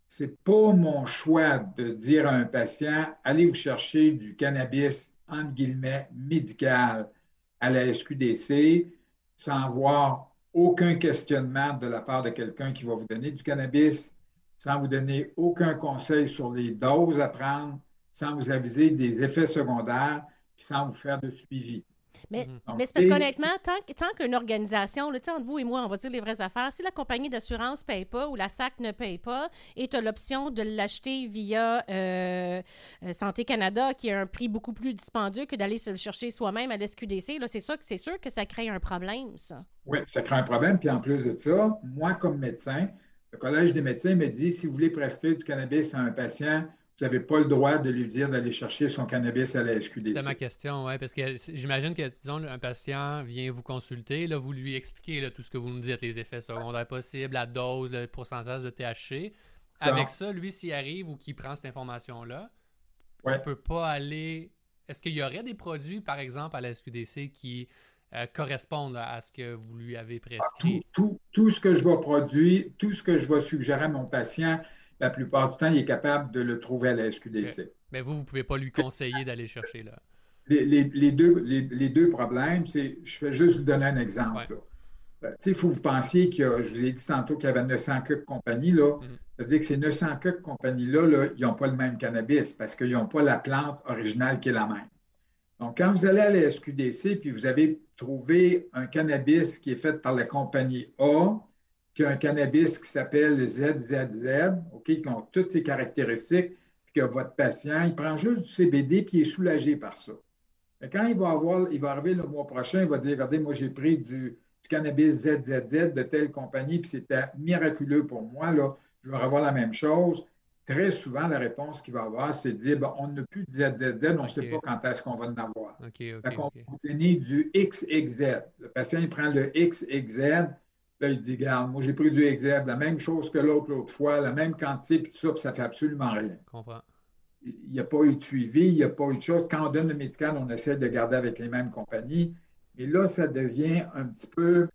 c'est pas mon choix de dire à un patient allez vous chercher du cannabis, entre guillemets, médical à la SQDC sans avoir aucun questionnement de la part de quelqu'un qui va vous donner du cannabis, sans vous donner aucun conseil sur les doses à prendre, sans vous aviser des effets secondaires sans vous faire de suivi. Mais, mhm. mais c'est parce qu'honnêtement, tant, tant qu'une organisation, là, entre vous et moi, on va dire les vraies affaires, si la compagnie d'assurance ne paye pas ou la SAC ne paye pas et tu as l'option de l'acheter via euh, euh, Santé Canada, qui a un prix beaucoup plus dispendieux que d'aller se le chercher soi-même à l'SQDC, c'est sûr, c'est sûr que ça crée un problème, ça. Oui, ça crée un problème. Puis en plus de ça, moi, comme médecin, le Collège des médecins me dit si vous voulez prescrire du cannabis à un patient, vous n'avez pas le droit de lui dire d'aller chercher son cannabis à la SQDC. C'est ma question, oui, parce que j'imagine que, disons, un patient vient vous consulter, là, vous lui expliquez tout ce que vous nous dites, les effets secondaires possibles, la dose, le pourcentage de THC. Avec ça, lui, s'il arrive ou qu'il prend cette information-là, on ne peut pas aller. Est-ce qu'il y aurait des produits, par exemple, à la SQDC qui euh, correspondent à ce que vous lui avez ah, prescrit? tout, tout, ce que je vais produire, tout ce que je vais suggérer à mon patient, la plupart du temps, il est capable de le trouver à la SQDC. Mais vous, vous ne pouvez pas lui conseiller d'aller chercher là. Les, deux, les, deux, problèmes, c'est, je vais juste vous donner un exemple. Euh, il faut que vous pensiez qu'il y a, je vous ai dit tantôt qu'il y avait 900 de compagnies, là. Mm-hmm. Ça veut dire que ces 900 de compagnies-là, là, ils n'ont pas le même cannabis parce qu'ils n'ont pas la plante originale qui est la même. Donc, quand vous allez à la SQDC puis vous avez trouvé un cannabis qui est fait par la compagnie A, qui a un cannabis qui s'appelle ZZZ, OK, qui ont toutes ces caractéristiques, puis que votre patient, il prend juste du CBD, puis il est soulagé par ça. Mais quand il va, avoir, il va arriver le mois prochain, il va dire, regardez, moi j'ai pris du, cannabis ZZZ de telle compagnie, puis c'était miraculeux pour moi, là, je vais avoir la même chose. Très souvent, la réponse qu'il va avoir, c'est de dire, on n'a plus de ZZZ, on ne sait pas quand est-ce qu'on va en avoir. Okay, okay, on va vous donner du XXZ. Le patient, il prend le XXZ, Là, il dit, regarde, moi, j'ai pris du exergue, la même chose que l'autre l'autre fois, la même quantité, puis tout ça, puis ça fait absolument rien. Je comprends. Il n'y a pas eu de suivi, il n'y a pas eu de chose. Quand on donne le médical, on essaie de garder avec les mêmes compagnies. Mais là, ça devient un petit peu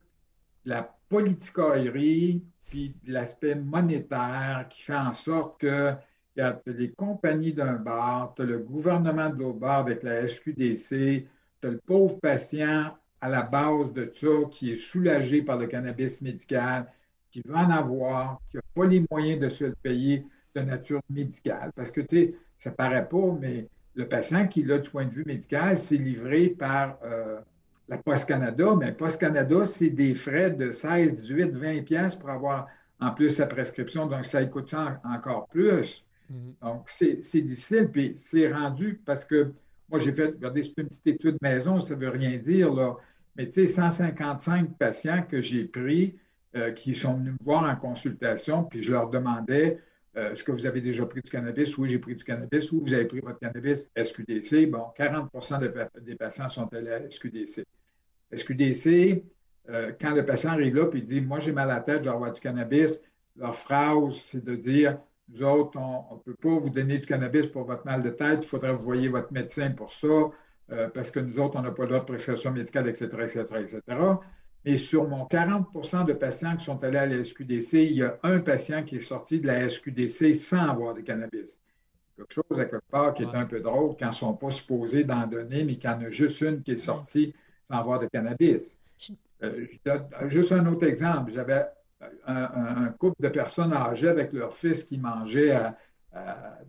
la politicaillerie, puis l'aspect monétaire qui fait en sorte que y a les compagnies d'un bar, tu as le gouvernement de l'autre bar avec la SQDC, tu as le pauvre patient à la base de ça qui est soulagé par le cannabis médical, qui veut en avoir, qui n'a pas les moyens de se le payer de nature médicale. Parce que, tu sais, ça ne paraît pas, mais le patient qui l'a du point de vue médical, c'est livré par euh, la Poste Canada. Mais Poste Canada, c'est des frais de 16, 18, 20 pièces pour avoir en plus sa prescription. Donc, ça coûte encore plus. Mhm. Donc, c'est difficile. Puis, c'est rendu parce que moi, j'ai fait, regardez, c'est une petite étude maison, ça ne veut rien dire, là. Mais tu sais, 155 patients que j'ai pris euh, qui sont venus me voir en consultation, puis je leur demandais euh, est-ce que vous avez déjà pris du cannabis? Oui, j'ai pris du cannabis. Ou vous avez pris votre cannabis SQDC? Bon, 40% des patients sont allés à SQDC. SQDC, euh, quand le patient arrive là et dit Moi, j'ai mal à la tête, je vais avoir du cannabis, leur phrase, c'est de dire Nous autres, on ne peut pas vous donner du cannabis pour votre mal de tête, il faudrait que vous voyez votre médecin pour ça, parce que nous autres, on n'a pas d'autres prescription médicale, etc., etc., etc. Mais sur mon 40% de patients qui sont allés à la SQDC, il y a un patient qui est sorti de la SQDC sans avoir de cannabis. Quelque chose à quelque part qui est un peu drôle quand ils ne sont pas supposés d'en donner, mais qu'il y en a juste une qui est sortie sans avoir de cannabis. Euh, juste un autre exemple. J'avais un, couple de personnes âgées avec leur fils qui mangeait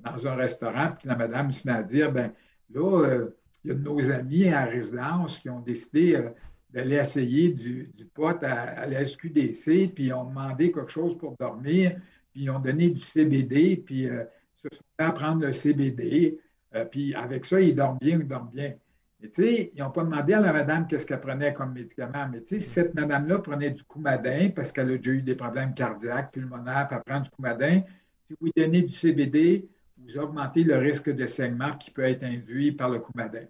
dans un restaurant, puis la madame se met à dire, ben là, euh, il y a de nos amis à résidence qui ont décidé euh, d'aller essayer du, pot à, la SQDC, puis ils ont demandé quelque chose pour dormir, puis ils ont donné du CBD, puis euh, se sont fait prendre le CBD, euh, puis avec ça, ils dorment bien, ils dorment bien. Mais tu sais, ils n'ont pas demandé à la madame qu'est-ce qu'elle prenait comme médicament. Mais tu sais, cette madame-là prenait du coumadin parce qu'elle a déjà eu des problèmes cardiaques, pulmonaires, puis elle prend du coumadin. Si vous donnez du CBD, vous augmentez le risque de saignement qui peut être induit par le coumadin.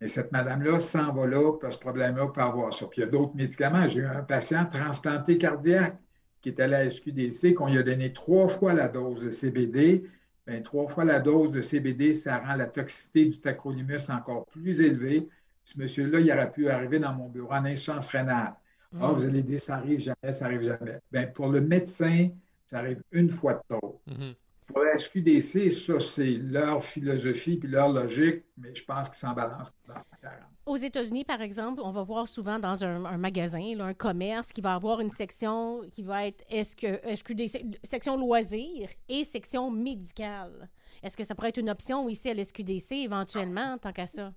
Et cette madame-là s'en va là, parce ce problème-là peut avoir ça. Puis il y a d'autres médicaments. J'ai eu un patient transplanté cardiaque qui est à la SQDC, qu'on lui a donné trois fois la dose de CBD. Bien, trois fois la dose de CBD, ça rend la toxicité du tacrolimus encore plus élevée. Ce monsieur-là, il aurait pu arriver dans mon bureau en insuffisance rénale. Ah, mm. vous allez dire, ça arrive jamais, ça arrive jamais. Bien, pour le médecin, ça arrive une fois de trop. Mm-hmm. Pour la SQDC, ça, c'est leur philosophie puis leur logique, mais je pense qu'ils s'en balancent Aux États-Unis, par exemple, on va voir souvent dans un, magasin, un commerce, qui va avoir une section qui va être SQDC, section loisirs et section médicale. Est-ce que ça pourrait être une option ici à l'SQDC éventuellement, tant qu'à ça?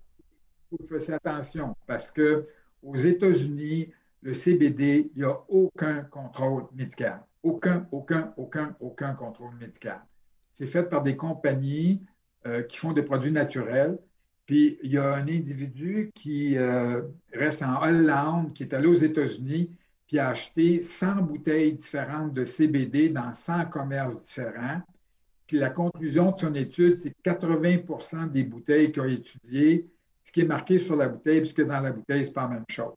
Il faut faire attention parce que aux États-Unis, le CBD, il n'y a aucun contrôle médical. Aucun, aucun, aucun, aucun contrôle médical. C'est fait par des compagnies euh, qui font des produits naturels. Puis il y a un individu qui euh, reste en Hollande, qui est allé aux États-Unis, puis a acheté 100 bouteilles différentes de CBD dans 100 commerces différents. Puis la conclusion de son étude, c'est que 80% des bouteilles qu'il a étudiées, ce qui est marqué sur la bouteille, puisque dans la bouteille, ce n'est pas la même chose.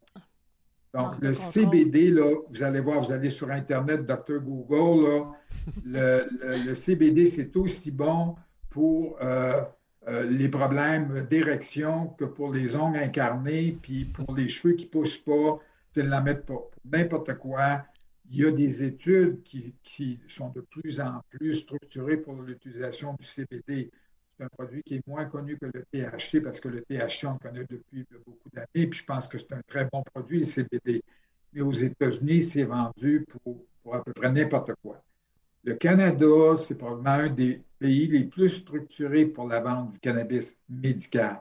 Donc, le CBD, là, vous allez voir, vous allez sur Internet, Dr. Google, le, CBD, c'est aussi bon pour euh, euh, les problèmes d'érection que pour les ongles incarnés, puis pour les cheveux qui ne poussent pas, ne la mettre pas. N'importe quoi. Il y a des études qui, qui, sont de plus en plus structurées pour l'utilisation du CBD. C'est un produit qui est moins connu que le THC parce que le THC, on le connaît depuis beaucoup d'années, puis je pense que c'est un très bon produit, le CBD. Mais aux États-Unis, c'est vendu pour, à peu près n'importe quoi. Le Canada, c'est probablement un des pays les plus structurés pour la vente du cannabis médical.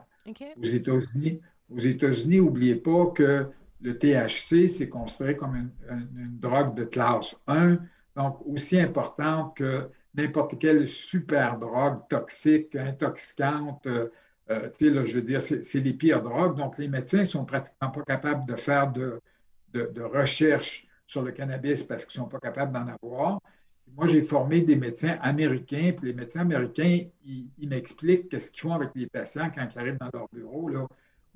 Aux États-Unis, aux États-Unis, n'oubliez pas que le THC, c'est considéré comme une, une, drogue de classe 1, donc aussi importante que n'importe quelle super drogue toxique, intoxicante. Euh, euh, là, je veux dire, c'est les pires drogues. Donc, les médecins ne sont pratiquement pas capables de faire de, de, recherche sur le cannabis parce qu'ils ne sont pas capables d'en avoir. Moi, j'ai formé des médecins américains, puis les médecins américains, ils, m'expliquent qu'est-ce qu'ils font avec les patients quand ils arrivent dans leur bureau. Là.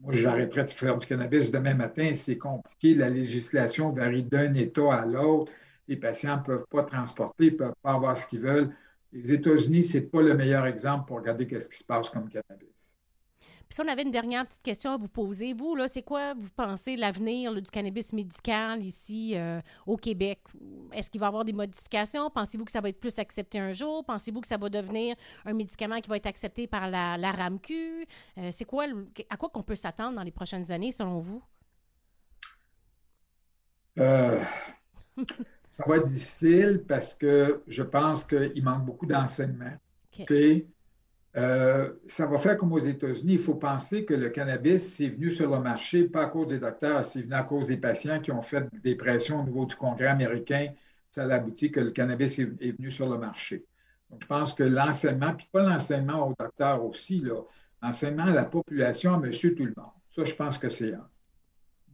Moi, j'arrêterais de faire du cannabis demain matin. C'est compliqué. La législation varie d'un État à l'autre les patients ne peuvent pas transporter, ne peuvent pas avoir ce qu'ils veulent. Les États-Unis, ce n'est pas le meilleur exemple pour regarder ce qui se passe comme cannabis. Puis si on avait une dernière petite question à vous poser, vous, là, c'est quoi, vous pensez, l'avenir du cannabis médical ici euh, au Québec? Est-ce qu'il va y avoir des modifications? Pensez-vous que ça va être plus accepté un jour? Pensez-vous que ça va devenir un médicament qui va être accepté par la, la RAMQ? Euh, c'est quoi, à quoi qu'on peut s'attendre dans les prochaines années, selon vous? Euh, ça va être difficile parce que je pense qu'il manque beaucoup d'enseignement. Euh, ça va faire comme aux États-Unis. Il faut penser que le cannabis, c'est venu sur le marché, pas à cause des docteurs, c'est venu à cause des patients qui ont fait des pressions au niveau du Congrès américain. Ça a abouti que le cannabis est, venu sur le marché. Donc, je pense que l'enseignement, puis pas l'enseignement aux docteurs aussi, l'enseignement à la population, à monsieur tout le monde. Ça, je pense que c'est un.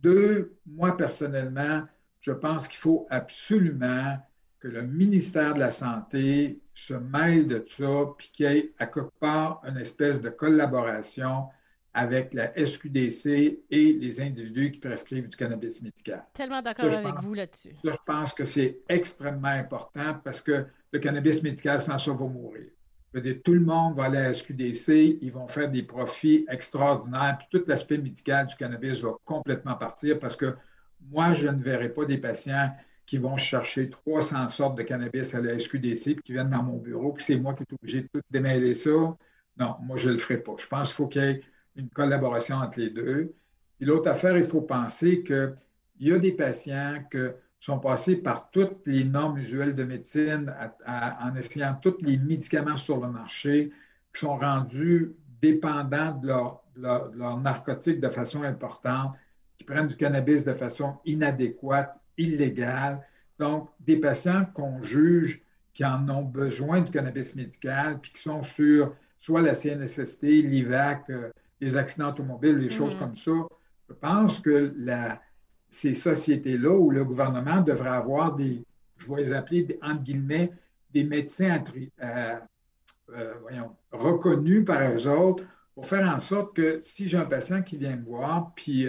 Deux, moi personnellement, je pense qu'il faut absolument que le ministère de la Santé se mêle de ça, puis qu'il y ait à quelque part une espèce de collaboration avec la SQDC et les individus qui prescrivent du cannabis médical. Tellement d'accord avec vous là-dessus. je pense que c'est extrêmement important parce que le cannabis médical, sans ça, va mourir. dire, tout le monde va aller à la SQDC, ils vont faire des profits extraordinaires, puis tout l'aspect médical du cannabis va complètement partir parce que moi, je ne verrai pas des patients qui vont chercher 300 sortes de cannabis à la SQDC, puis qui viennent dans mon bureau, puis c'est moi qui suis obligé de tout démêler ça. Non, moi, je ne le ferai pas. Je pense qu'il faut qu'il y ait une collaboration entre les deux. L'autre affaire, il faut penser qu'il y a des patients qui sont passés par toutes les normes usuelles de médecine en essayant tous les médicaments sur le marché, qui sont rendus dépendants de leur, leur narcotique de façon importante qui prennent du cannabis de façon inadéquate, illégale. Donc, des patients qu'on juge qui en ont besoin du cannabis médical, puis qui sont sur soit la CNSST, l'IVAC, euh, les accidents automobiles, les choses mm. comme ça. Je pense que la, ces sociétés-là où le gouvernement devrait avoir des, je vais les appeler, entre guillemets, des médecins euh, euh, reconnus par eux autres pour faire en sorte que si j'ai un patient qui vient me voir, puis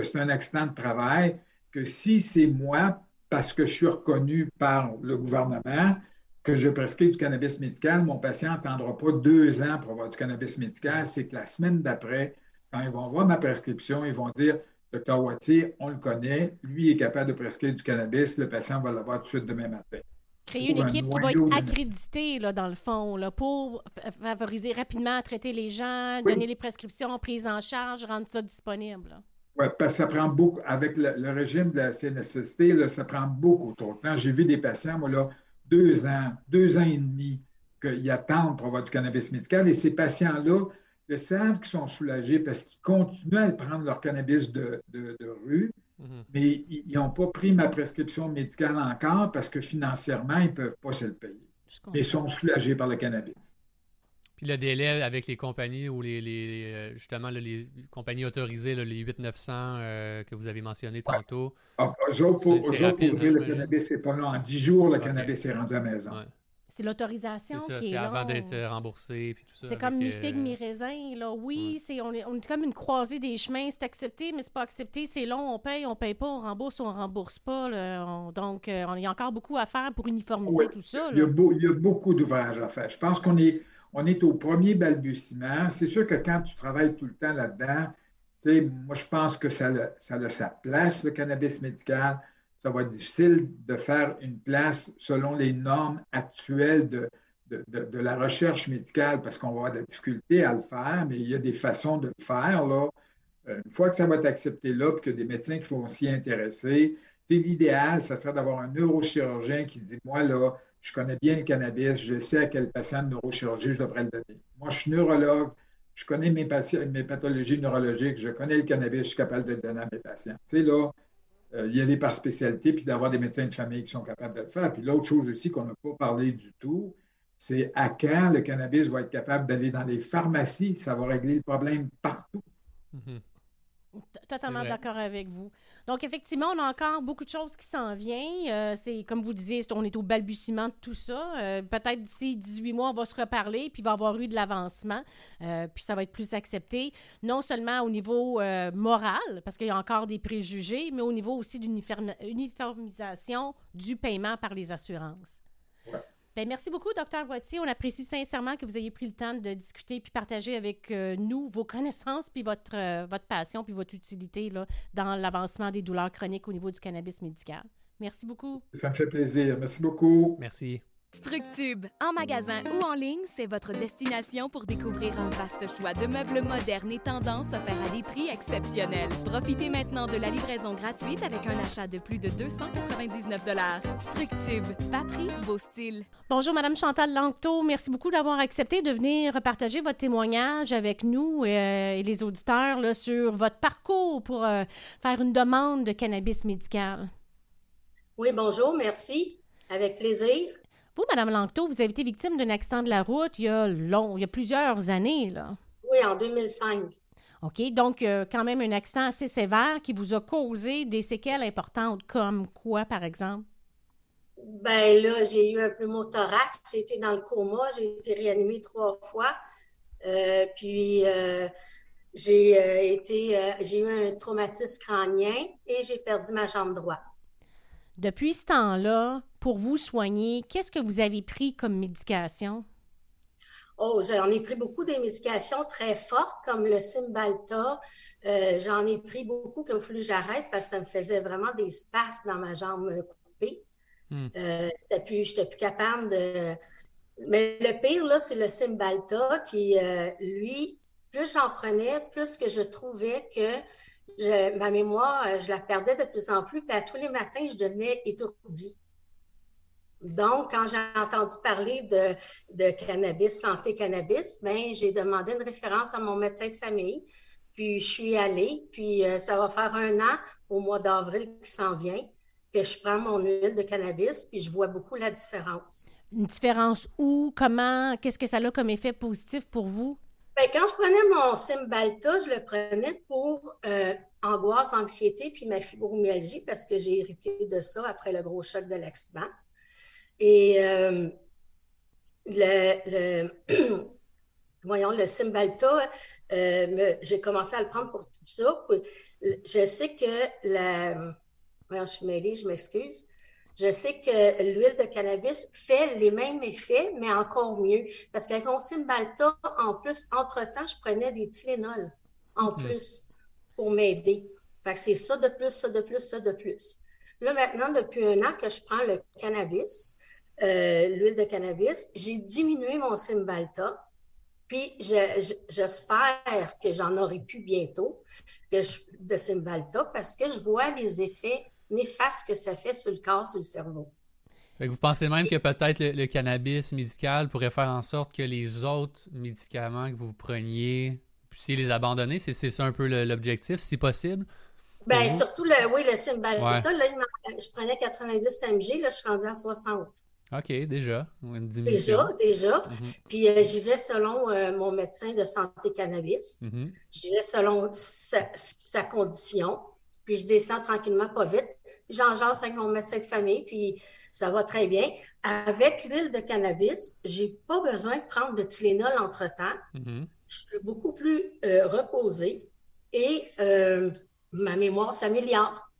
que c'est un accident de travail, que si c'est moi, parce que je suis reconnu par le gouvernement, que je prescris du cannabis médical, mon patient n'attendra pas deux ans pour avoir du cannabis médical. C'est que la semaine d'après, quand ils vont voir ma prescription, ils vont dire Docteur Wattier, on le connaît, lui est capable de prescrire du cannabis, le patient va l'avoir tout de suite demain matin. Créer une équipe qui va être accréditée, là, dans le fond, là, pour favoriser rapidement, traiter les gens, donner les prescriptions, prise en charge, rendre ça disponible. Oui, parce que ça prend beaucoup, avec le, régime de la CNSST, ça prend beaucoup trop de temps. J'ai vu des patients, moi, là, deux ans, deux ans et demi, qu'ils attendent pour avoir du cannabis médical. Et ces patients-là, ils savent qu'ils sont soulagés parce qu'ils continuent à prendre leur cannabis de, rue, mm-hmm. mais ils n'ont pas pris ma prescription médicale encore parce que financièrement, ils ne peuvent pas se le payer. Mais ils sont soulagés par le cannabis. Puis le délai avec les compagnies ou les, euh, justement les compagnies autorisées, les 8-900 euh, que vous avez mentionné tantôt. Ah, eux autres, pour, rapide, ouvrir le cannabis, c'est pas long. En 10 jours, le cannabis est rendu à la maison. C'est l'autorisation qui est C'est avant d'être remboursé. C'est comme mi-figue, euh, mi-raisin. Là. Oui, c'est, on, est, on est comme une croisée des chemins. C'est accepté, mais c'est pas accepté. C'est long, on paye, on paye pas, on rembourse ou on rembourse pas. donc, il y a encore beaucoup à faire pour uniformiser tout ça. Il, y a il y a beaucoup d'ouvrages à faire. Je pense qu'on est on est au premier balbutiement. C'est sûr que quand tu travailles tout le temps là-dedans, moi, je pense que ça, a sa place, le cannabis médical. Ça va être difficile de faire une place selon les normes actuelles de, la recherche médicale parce qu'on va avoir de la à le faire, mais il y a des façons de le faire. Euh, une fois que ça va être accepté là, puis que des médecins qui vont s'y intéresser, l'idéal, ça serait d'avoir un neurochirurgien qui dit, moi, là, je connais bien le cannabis, je sais à quel patient de neurochirurgie je devrais le donner. Moi, je suis neurologue, je connais mes, mes pathologies neurologiques, je connais le cannabis, je suis capable de le donner à mes patients. Tu sais, là, euh, y aller par spécialité, puis d'avoir des médecins de famille qui sont capables de le faire. Puis l'autre chose aussi qu'on n'a pas parlé du tout, c'est à quand le cannabis va être capable d'aller dans les pharmacies, ça va régler le problème partout. Mm-hmm. Totalement d'accord avec vous. Donc, effectivement, on a encore beaucoup de choses qui s'en viennent. Euh, c'est comme vous disiez, on est au balbutiement de tout ça. Euh, peut-être d'ici 18 mois, on va se reparler, puis il va y avoir eu de l'avancement, euh, puis ça va être plus accepté, non seulement au niveau moral, parce qu'il y a encore des préjugés, mais au niveau aussi d'uniformisation du paiement par les assurances. Bien, merci beaucoup, docteur Boitier. On apprécie sincèrement que vous ayez pris le temps de discuter puis partager avec euh, nous vos connaissances puis votre, euh, votre passion puis votre utilité là, dans l'avancement des douleurs chroniques au niveau du cannabis médical. Merci beaucoup. Ça me fait plaisir. Merci beaucoup. Merci. Structube, en magasin ou en ligne, c'est votre destination pour découvrir un vaste choix de meubles modernes et tendances offerts à des prix exceptionnels. Profitez maintenant de la livraison gratuite avec un achat de plus de 299 Structube, pas prix, beau style. Bonjour, Madame Chantal Langto. Merci beaucoup d'avoir accepté de venir partager votre témoignage avec nous euh, et les auditeurs là, sur votre parcours pour euh, faire une demande de cannabis médical. Oui, bonjour, merci. Avec plaisir. Vous, Madame Langto, vous avez été victime d'un accident de la route il y a long, il y a plusieurs années, là. Oui, en 2005. OK, donc euh, quand même un accident assez sévère qui vous a causé des séquelles importantes, comme quoi, par exemple? Ben là, j'ai eu un pneumothorax, j'ai été dans le coma, j'ai été réanimée trois fois. Euh, puis euh, j'ai été j'ai eu un traumatisme crânien et j'ai perdu ma jambe droite. Depuis ce temps-là, pour vous soigner, qu'est-ce que vous avez pris comme médication? Oh, j'en ai pris beaucoup des médications très fortes, comme le Cymbalta. Euh, j'en ai pris beaucoup qu'il a fallu que j'arrête parce que ça me faisait vraiment des spasmes dans ma jambe coupée. Hmm. Euh, plus, je n'étais plus capable de. Mais le pire, là, c'est le Cymbalta qui, euh, lui, plus j'en prenais, plus que je trouvais que ma mémoire, euh, je la perdais de plus en plus, puis tous les matins, je devenais étourdie. Donc, quand j'ai entendu parler de, de, cannabis, santé cannabis, ben, j'ai demandé une référence à mon médecin de famille, puis je suis allée, puis euh, ça va faire un an au mois d'avril qui s'en vient que je prends mon huile de cannabis, puis je vois beaucoup la différence. Une différence où, comment, qu'est-ce que ça a comme effet positif pour vous? Bien, quand je prenais mon Cymbalta, je le prenais pour euh, angoisse, anxiété, puis ma fibromyalgie, parce que j'ai hérité de ça après le gros choc de l'accident. Et euh, le, voyons, le Cymbalta, euh, j'ai commencé à le prendre pour tout ça. Je sais que la... Voyons, je suis mêlée, je m'excuse. Je sais que l'huile de cannabis fait les mêmes effets, mais encore mieux. Parce qu'avec mon Cymbalta, en plus, entre-temps, je prenais des Tylenol en hmm. plus pour m'aider. Fait que c'est ça de plus, ça de plus, ça de plus. Là, maintenant, depuis un an que je prends le cannabis, euh, l'huile de cannabis, j'ai diminué mon Cymbalta. Puis j'espère que j'en aurai plus bientôt que de Cymbalta parce que je vois les effets néfastes que ça fait sur le corps, sur le cerveau. vous pensez même que peut-être le, cannabis médical pourrait faire en sorte que les autres médicaments que vous preniez, puissiez les abandonner? C'est ça un peu l'objectif, si possible? Bien, surtout, le, oui, le Cymbalta, là, je prenais 90 mg, là, je suis rendue à 60. OK, déjà. Déjà, déjà. Mhm. Puis euh, j'y vais selon euh, mon médecin de santé cannabis. Mhm. J'y vais selon sa, condition. Puis je descends tranquillement, pas vite. J'en jase avec mon médecin de famille, puis ça va très bien. Avec l'huile de cannabis, j'ai pas besoin de prendre de Tylenol entre-temps. Mhm. Je suis beaucoup plus euh, reposée et ma mémoire s'améliore.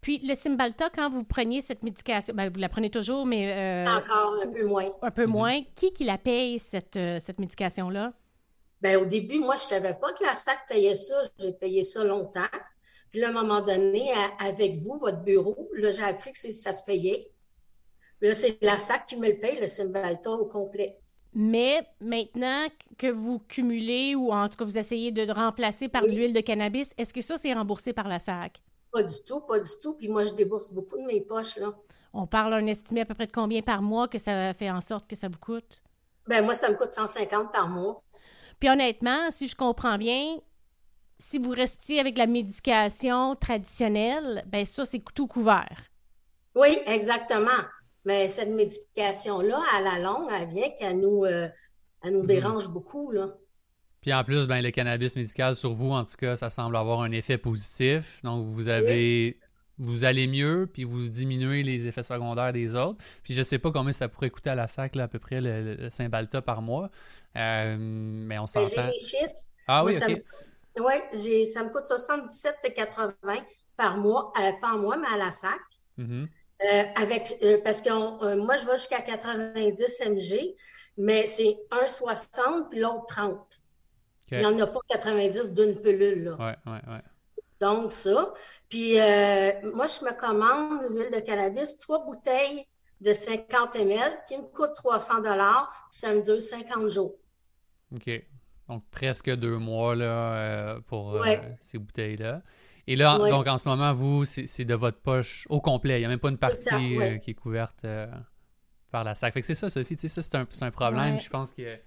Puis le Cymbalta, quand vous preniez cette médication, ben, vous la prenez toujours, mais... Euh, Encore un peu moins. Un peu moins. Qui qui la paye, cette, euh, cette médication-là? Bien, au début, moi, je ne savais pas que la SAC payait ça. J'ai payé ça longtemps. Puis là, à un moment donné, avec vous, votre bureau, là, j'ai appris que ça se payait. Là, c'est la SAC qui me le paye, le Cymbalta au complet. Mais maintenant que vous cumulez ou en tout cas vous essayez de remplacer par l'huile de cannabis, est-ce que ça, c'est remboursé par la SAC? Pas du tout, pas du tout. Puis moi, je débourse beaucoup de mes poches, là. On parle d'un estimé à peu près de combien par mois que ça fait en sorte que ça vous coûte? Ben moi, ça me coûte 150 par mois. Puis honnêtement, si je comprends bien, si vous restiez avec la médication traditionnelle, ben ça, c'est tout couvert. Oui, exactement. Mais cette médication-là, à la longue, elle vient qu'elle nous, euh, nous mhm. dérange beaucoup, là. Puis en plus, ben, le cannabis médical sur vous, en tout cas, ça semble avoir un effet positif. Donc, vous avez. Vous allez mieux, puis vous diminuez les effets secondaires des autres. Puis je ne sais pas combien ça pourrait coûter à la SAC, là, à peu près, le, Saint-Balta par mois. Euh, mais on ben, s'entend. J'ai les chiffres. Ah oui, OK. Oui, ça me coûte 77,80 par mois, euh, pas en mois, mais à la SAC. Mm-hmm. Euh, avec, euh, parce que euh, moi, je vais jusqu'à 90 mg, mais c'est un 60 puis l'autre 30. Il n'y en a pas 90 d'une pilule. Là. Ouais, ouais, ouais. Donc, ça. Puis, moi, je me commande l'huile de cannabis, trois bouteilles de 50 ml qui me coûtent 300 ça me dure 50 jours. OK. Donc, presque deux mois là, pour ces bouteilles-là. Et là, donc en ce moment, vous, c'est de votre poche au complet. Il n'y a même pas une partie euh, qui est couverte euh, par la SAC. Fait que c'est ça, Sophie, ça, c'est un, un, problème. Je pense qu'il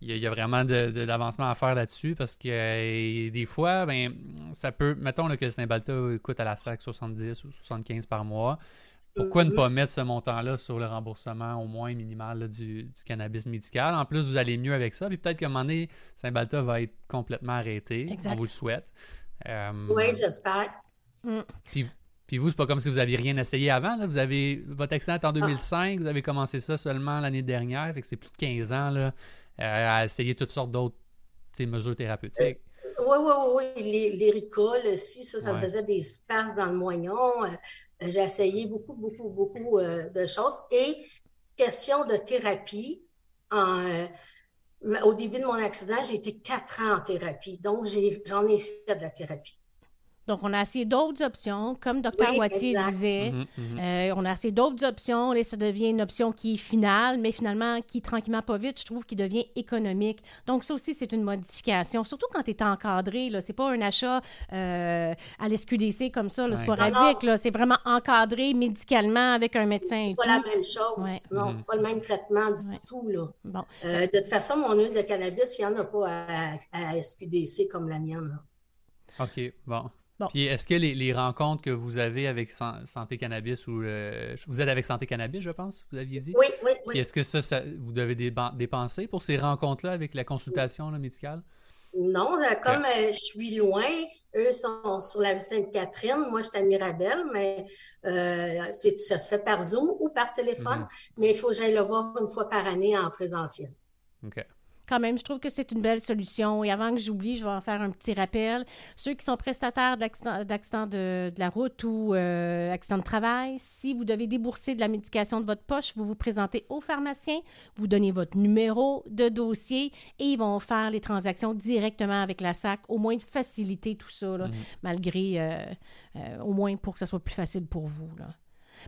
y, y, a vraiment d'avancement de, à faire là-dessus parce que euh, des fois, ben, ça peut. Mettons que le Saint-Balta coûte à la SAC 70 ou 75 par mois. Pourquoi ne mm-hmm. pas mettre ce montant-là sur le remboursement au moins minimal du, cannabis médical? En plus, vous allez mieux avec ça. Puis peut-être qu'à un moment donné, Saint-Balta va être complètement arrêté. On vous le souhaite. Euh, oui, j'espère. Mm. Puis, puis, vous, c'est pas comme si vous aviez rien essayé avant. Là. Vous avez votre accident est en 2005, vous avez commencé ça seulement l'année dernière, fait que c'est plus de 15 ans là, euh, à essayer toutes sortes d'autres mesures thérapeutiques. Oui, oui, oui, les, les ricoles, si ça, ça me faisait des spasmes dans le moignon. Euh, j'ai essayé beaucoup, beaucoup, beaucoup de choses. Et question de thérapie, en, au début de mon accident, j'ai été quatre ans en thérapie. Donc, j'en ai, fait de la thérapie. Donc, on a essayé d'autres options, comme Dr. Wattier disait. Mhm, mhm. Euh, on a essayé d'autres options. et ça devient une option qui est finale, mais finalement, qui, tranquillement, pas vite, je trouve, qui devient économique. Donc, ça aussi, c'est une modification. Surtout quand tu es encadré. Ce n'est pas un achat euh, à l'SQDC comme ça, le sporadique. C'est vraiment encadré médicalement avec un médecin. C'est pas la même chose. Non, mhm. c'est pas le même traitement du tout. Là. Bon. Euh, de toute façon, mon huile de cannabis, il n'y en a pas à, à SQDC comme la mienne. OK, bon. Puis est-ce que les, rencontres que vous avez avec Santé Cannabis ou vous êtes avec Santé Cannabis, je pense, vous aviez dit? Oui, oui, oui. Puis est-ce que ça, vous devez dépenser pour ces rencontres-là avec la consultation médicale? Non, euh, comme euh, je suis loin, eux sont sur la rue Sainte-Catherine, moi je suis à Mirabel, mais euh, ça se fait par Zoom ou par téléphone, mhm. mais il faut que j'aille le voir une fois par année en présentiel. OK quand même, je trouve que c'est une belle solution. Et avant que j'oublie, je vais en faire un petit rappel. Ceux qui sont prestataires d'accident de, de, la route ou euh, accident de travail, si vous devez débourser de la médication de votre poche, vous vous présentez au pharmacien, vous donnez votre numéro de dossier et ils vont faire les transactions directement avec la SAC, au moins faciliter tout ça, là, mhm. malgré, euh, euh, au moins pour que ça soit plus facile pour vous. Là.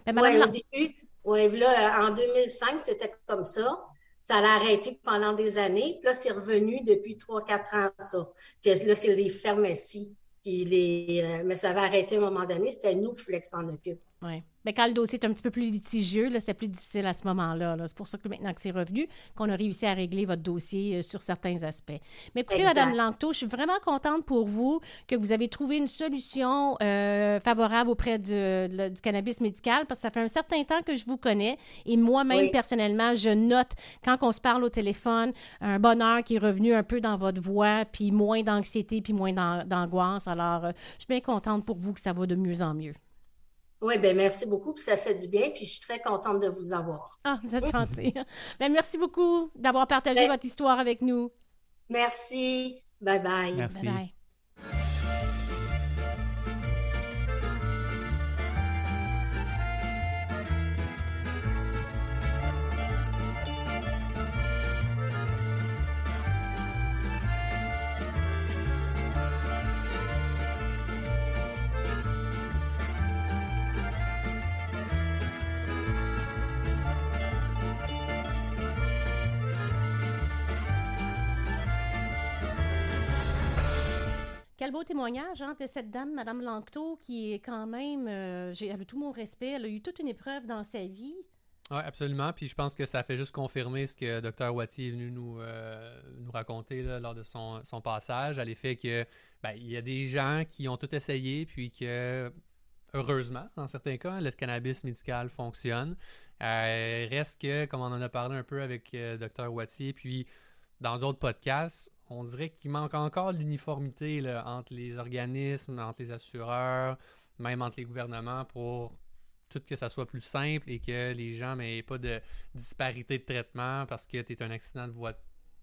oui, au début, ouais, là, en 2005, c'était comme ça. Ça a arrêté pendant des années. Puis là, c'est revenu depuis 3-4 ans, ça. Que là, c'est les pharmacies qui les. Euh, mais ça va arrêter à un moment donné. C'était nous qui voulons s'en occupe. Oui. Mais quand le dossier est un petit peu plus litigieux, c'est plus difficile à ce moment-là. c'est pour ça que maintenant que c'est revenu, qu'on a réussi à régler votre dossier euh, sur certains aspects. Mais écoutez, Mme Langto, je suis vraiment contente pour vous que vous avez trouvé une solution euh, favorable auprès de, du cannabis médical parce que ça fait un certain temps que je vous connais et moi-même, personnellement, je note quand on se parle au téléphone un bonheur qui est revenu un peu dans votre voix, puis moins d'anxiété, puis moins d'angoisse. Alors, euh, je suis bien contente pour vous que ça va de mieux en mieux. Oui, bien, merci beaucoup, puis ça fait du bien, puis je suis très contente de vous avoir. Ah, vous êtes gentil. ben, merci beaucoup d'avoir partagé ben votre histoire avec nous. Merci. Bye bye. Merci. Bye bye. Beau témoignage hein, de cette dame, Madame Lanctot, qui est quand même, euh, j'ai tout mon respect, elle a eu toute une épreuve dans sa vie. Oui, absolument. Puis je pense que ça fait juste confirmer ce que Dr. Wattier est venu nous, euh, nous raconter lors de son, passage, à l'effet que ben, il y a des gens qui ont tout essayé, puis que heureusement, dans certains cas, le cannabis médical fonctionne. Euh, reste que, comme on en a parlé un peu avec Dr. Wattier, puis dans d'autres podcasts, on dirait qu'il manque encore l'uniformité entre les organismes, entre les assureurs, même entre les gouvernements pour tout que ça soit plus simple et que les gens n'aient pas de disparité de traitement parce que tu es un accident de voie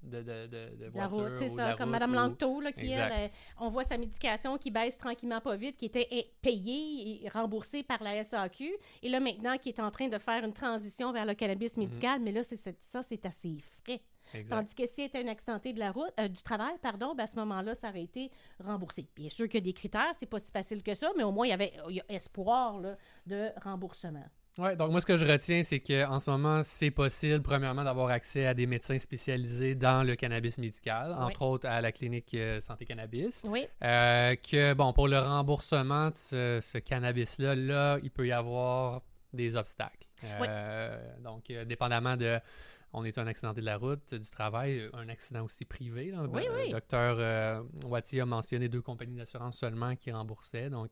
de, de, de, de La voiture. route, c'est ça, comme Mme Langto, là, qui, elle, euh, on voit sa médication qui baisse tranquillement pas vite, qui était payée et remboursée par la SAQ, et là, maintenant, qui est en train de faire une transition vers le cannabis Mhm. médical, mais là, c'est- ça, c'est assez frais. Exact. Tandis que si elle était une accidentée de la route, euh, du travail, pardon, ben, à ce moment-là, ça aurait été remboursé. Bien sûr qu'il y a des critères, c'est pas si facile que ça, mais au moins, il y avait il y a espoir là, de remboursement. Ouais, donc moi, ce que je retiens, c'est qu'en ce moment, c'est possible, premièrement, d'avoir accès à des médecins spécialisés dans le cannabis médical, entre autres à la clinique euh, Santé Cannabis. Oui, Euh, que, bon, pour le remboursement de ce, ce cannabis-là, là, il peut y avoir des obstacles. Euh, Donc, dépendamment de. On est un accidenté de la route, du travail, un accident aussi privé. là. Oui, Euh, oui. Le docteur euh, Wattier a mentionné deux compagnies d'assurance seulement qui remboursaient. Donc,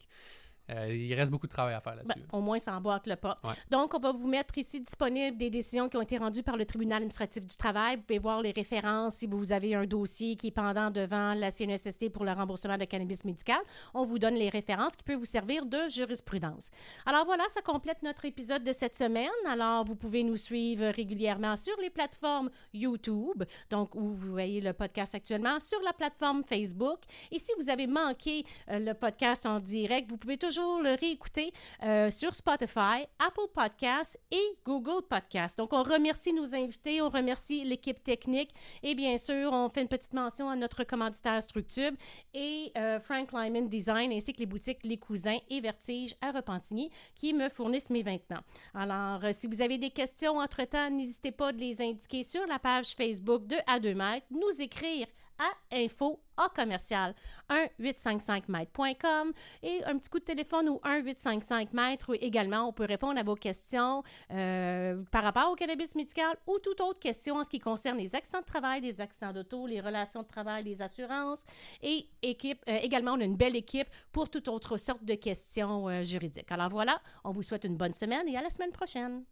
euh, il reste beaucoup de travail à faire Ben, là-dessus. au moins, ça emboîte le pas. Ouais. Donc, on va vous mettre ici disponible des décisions qui ont été rendues par le tribunal administratif du travail. Vous pouvez voir les références si vous avez un dossier qui est pendant devant la CNSST pour le remboursement de cannabis médical. On vous donne les références qui peuvent vous servir de jurisprudence. Alors voilà, ça complète notre épisode de cette semaine. Alors, vous pouvez nous suivre régulièrement sur les plateformes YouTube, donc où vous voyez le podcast actuellement, sur la plateforme Facebook. Et si vous avez manqué euh, le podcast en direct, vous pouvez toujours le réécouter euh, sur Spotify, Apple Podcasts et Google Podcasts. Donc, on remercie nos invités, on remercie l'équipe technique et bien sûr, on fait une petite mention à notre commanditaire Structube et euh, Frank Lyman Design ainsi que les boutiques Les Cousins et Vertige à Repentigny qui me fournissent mes vêtements. Alors, euh, si vous avez des questions entre-temps, n'hésitez pas de les indiquer sur la page Facebook de A2 mètres, nous écrire à info à commercial 1-855-mètres.com et un petit coup de téléphone ou 1-855 mètres. Également, on peut répondre à vos questions euh, par rapport au cannabis médical ou toute autre question en ce qui concerne les accidents de travail, les accidents d'auto, les relations de travail, les assurances et équipe, euh, également, on a une belle équipe pour toute autre sorte de questions euh, juridiques. Alors voilà, on vous souhaite une bonne semaine et à la semaine prochaine.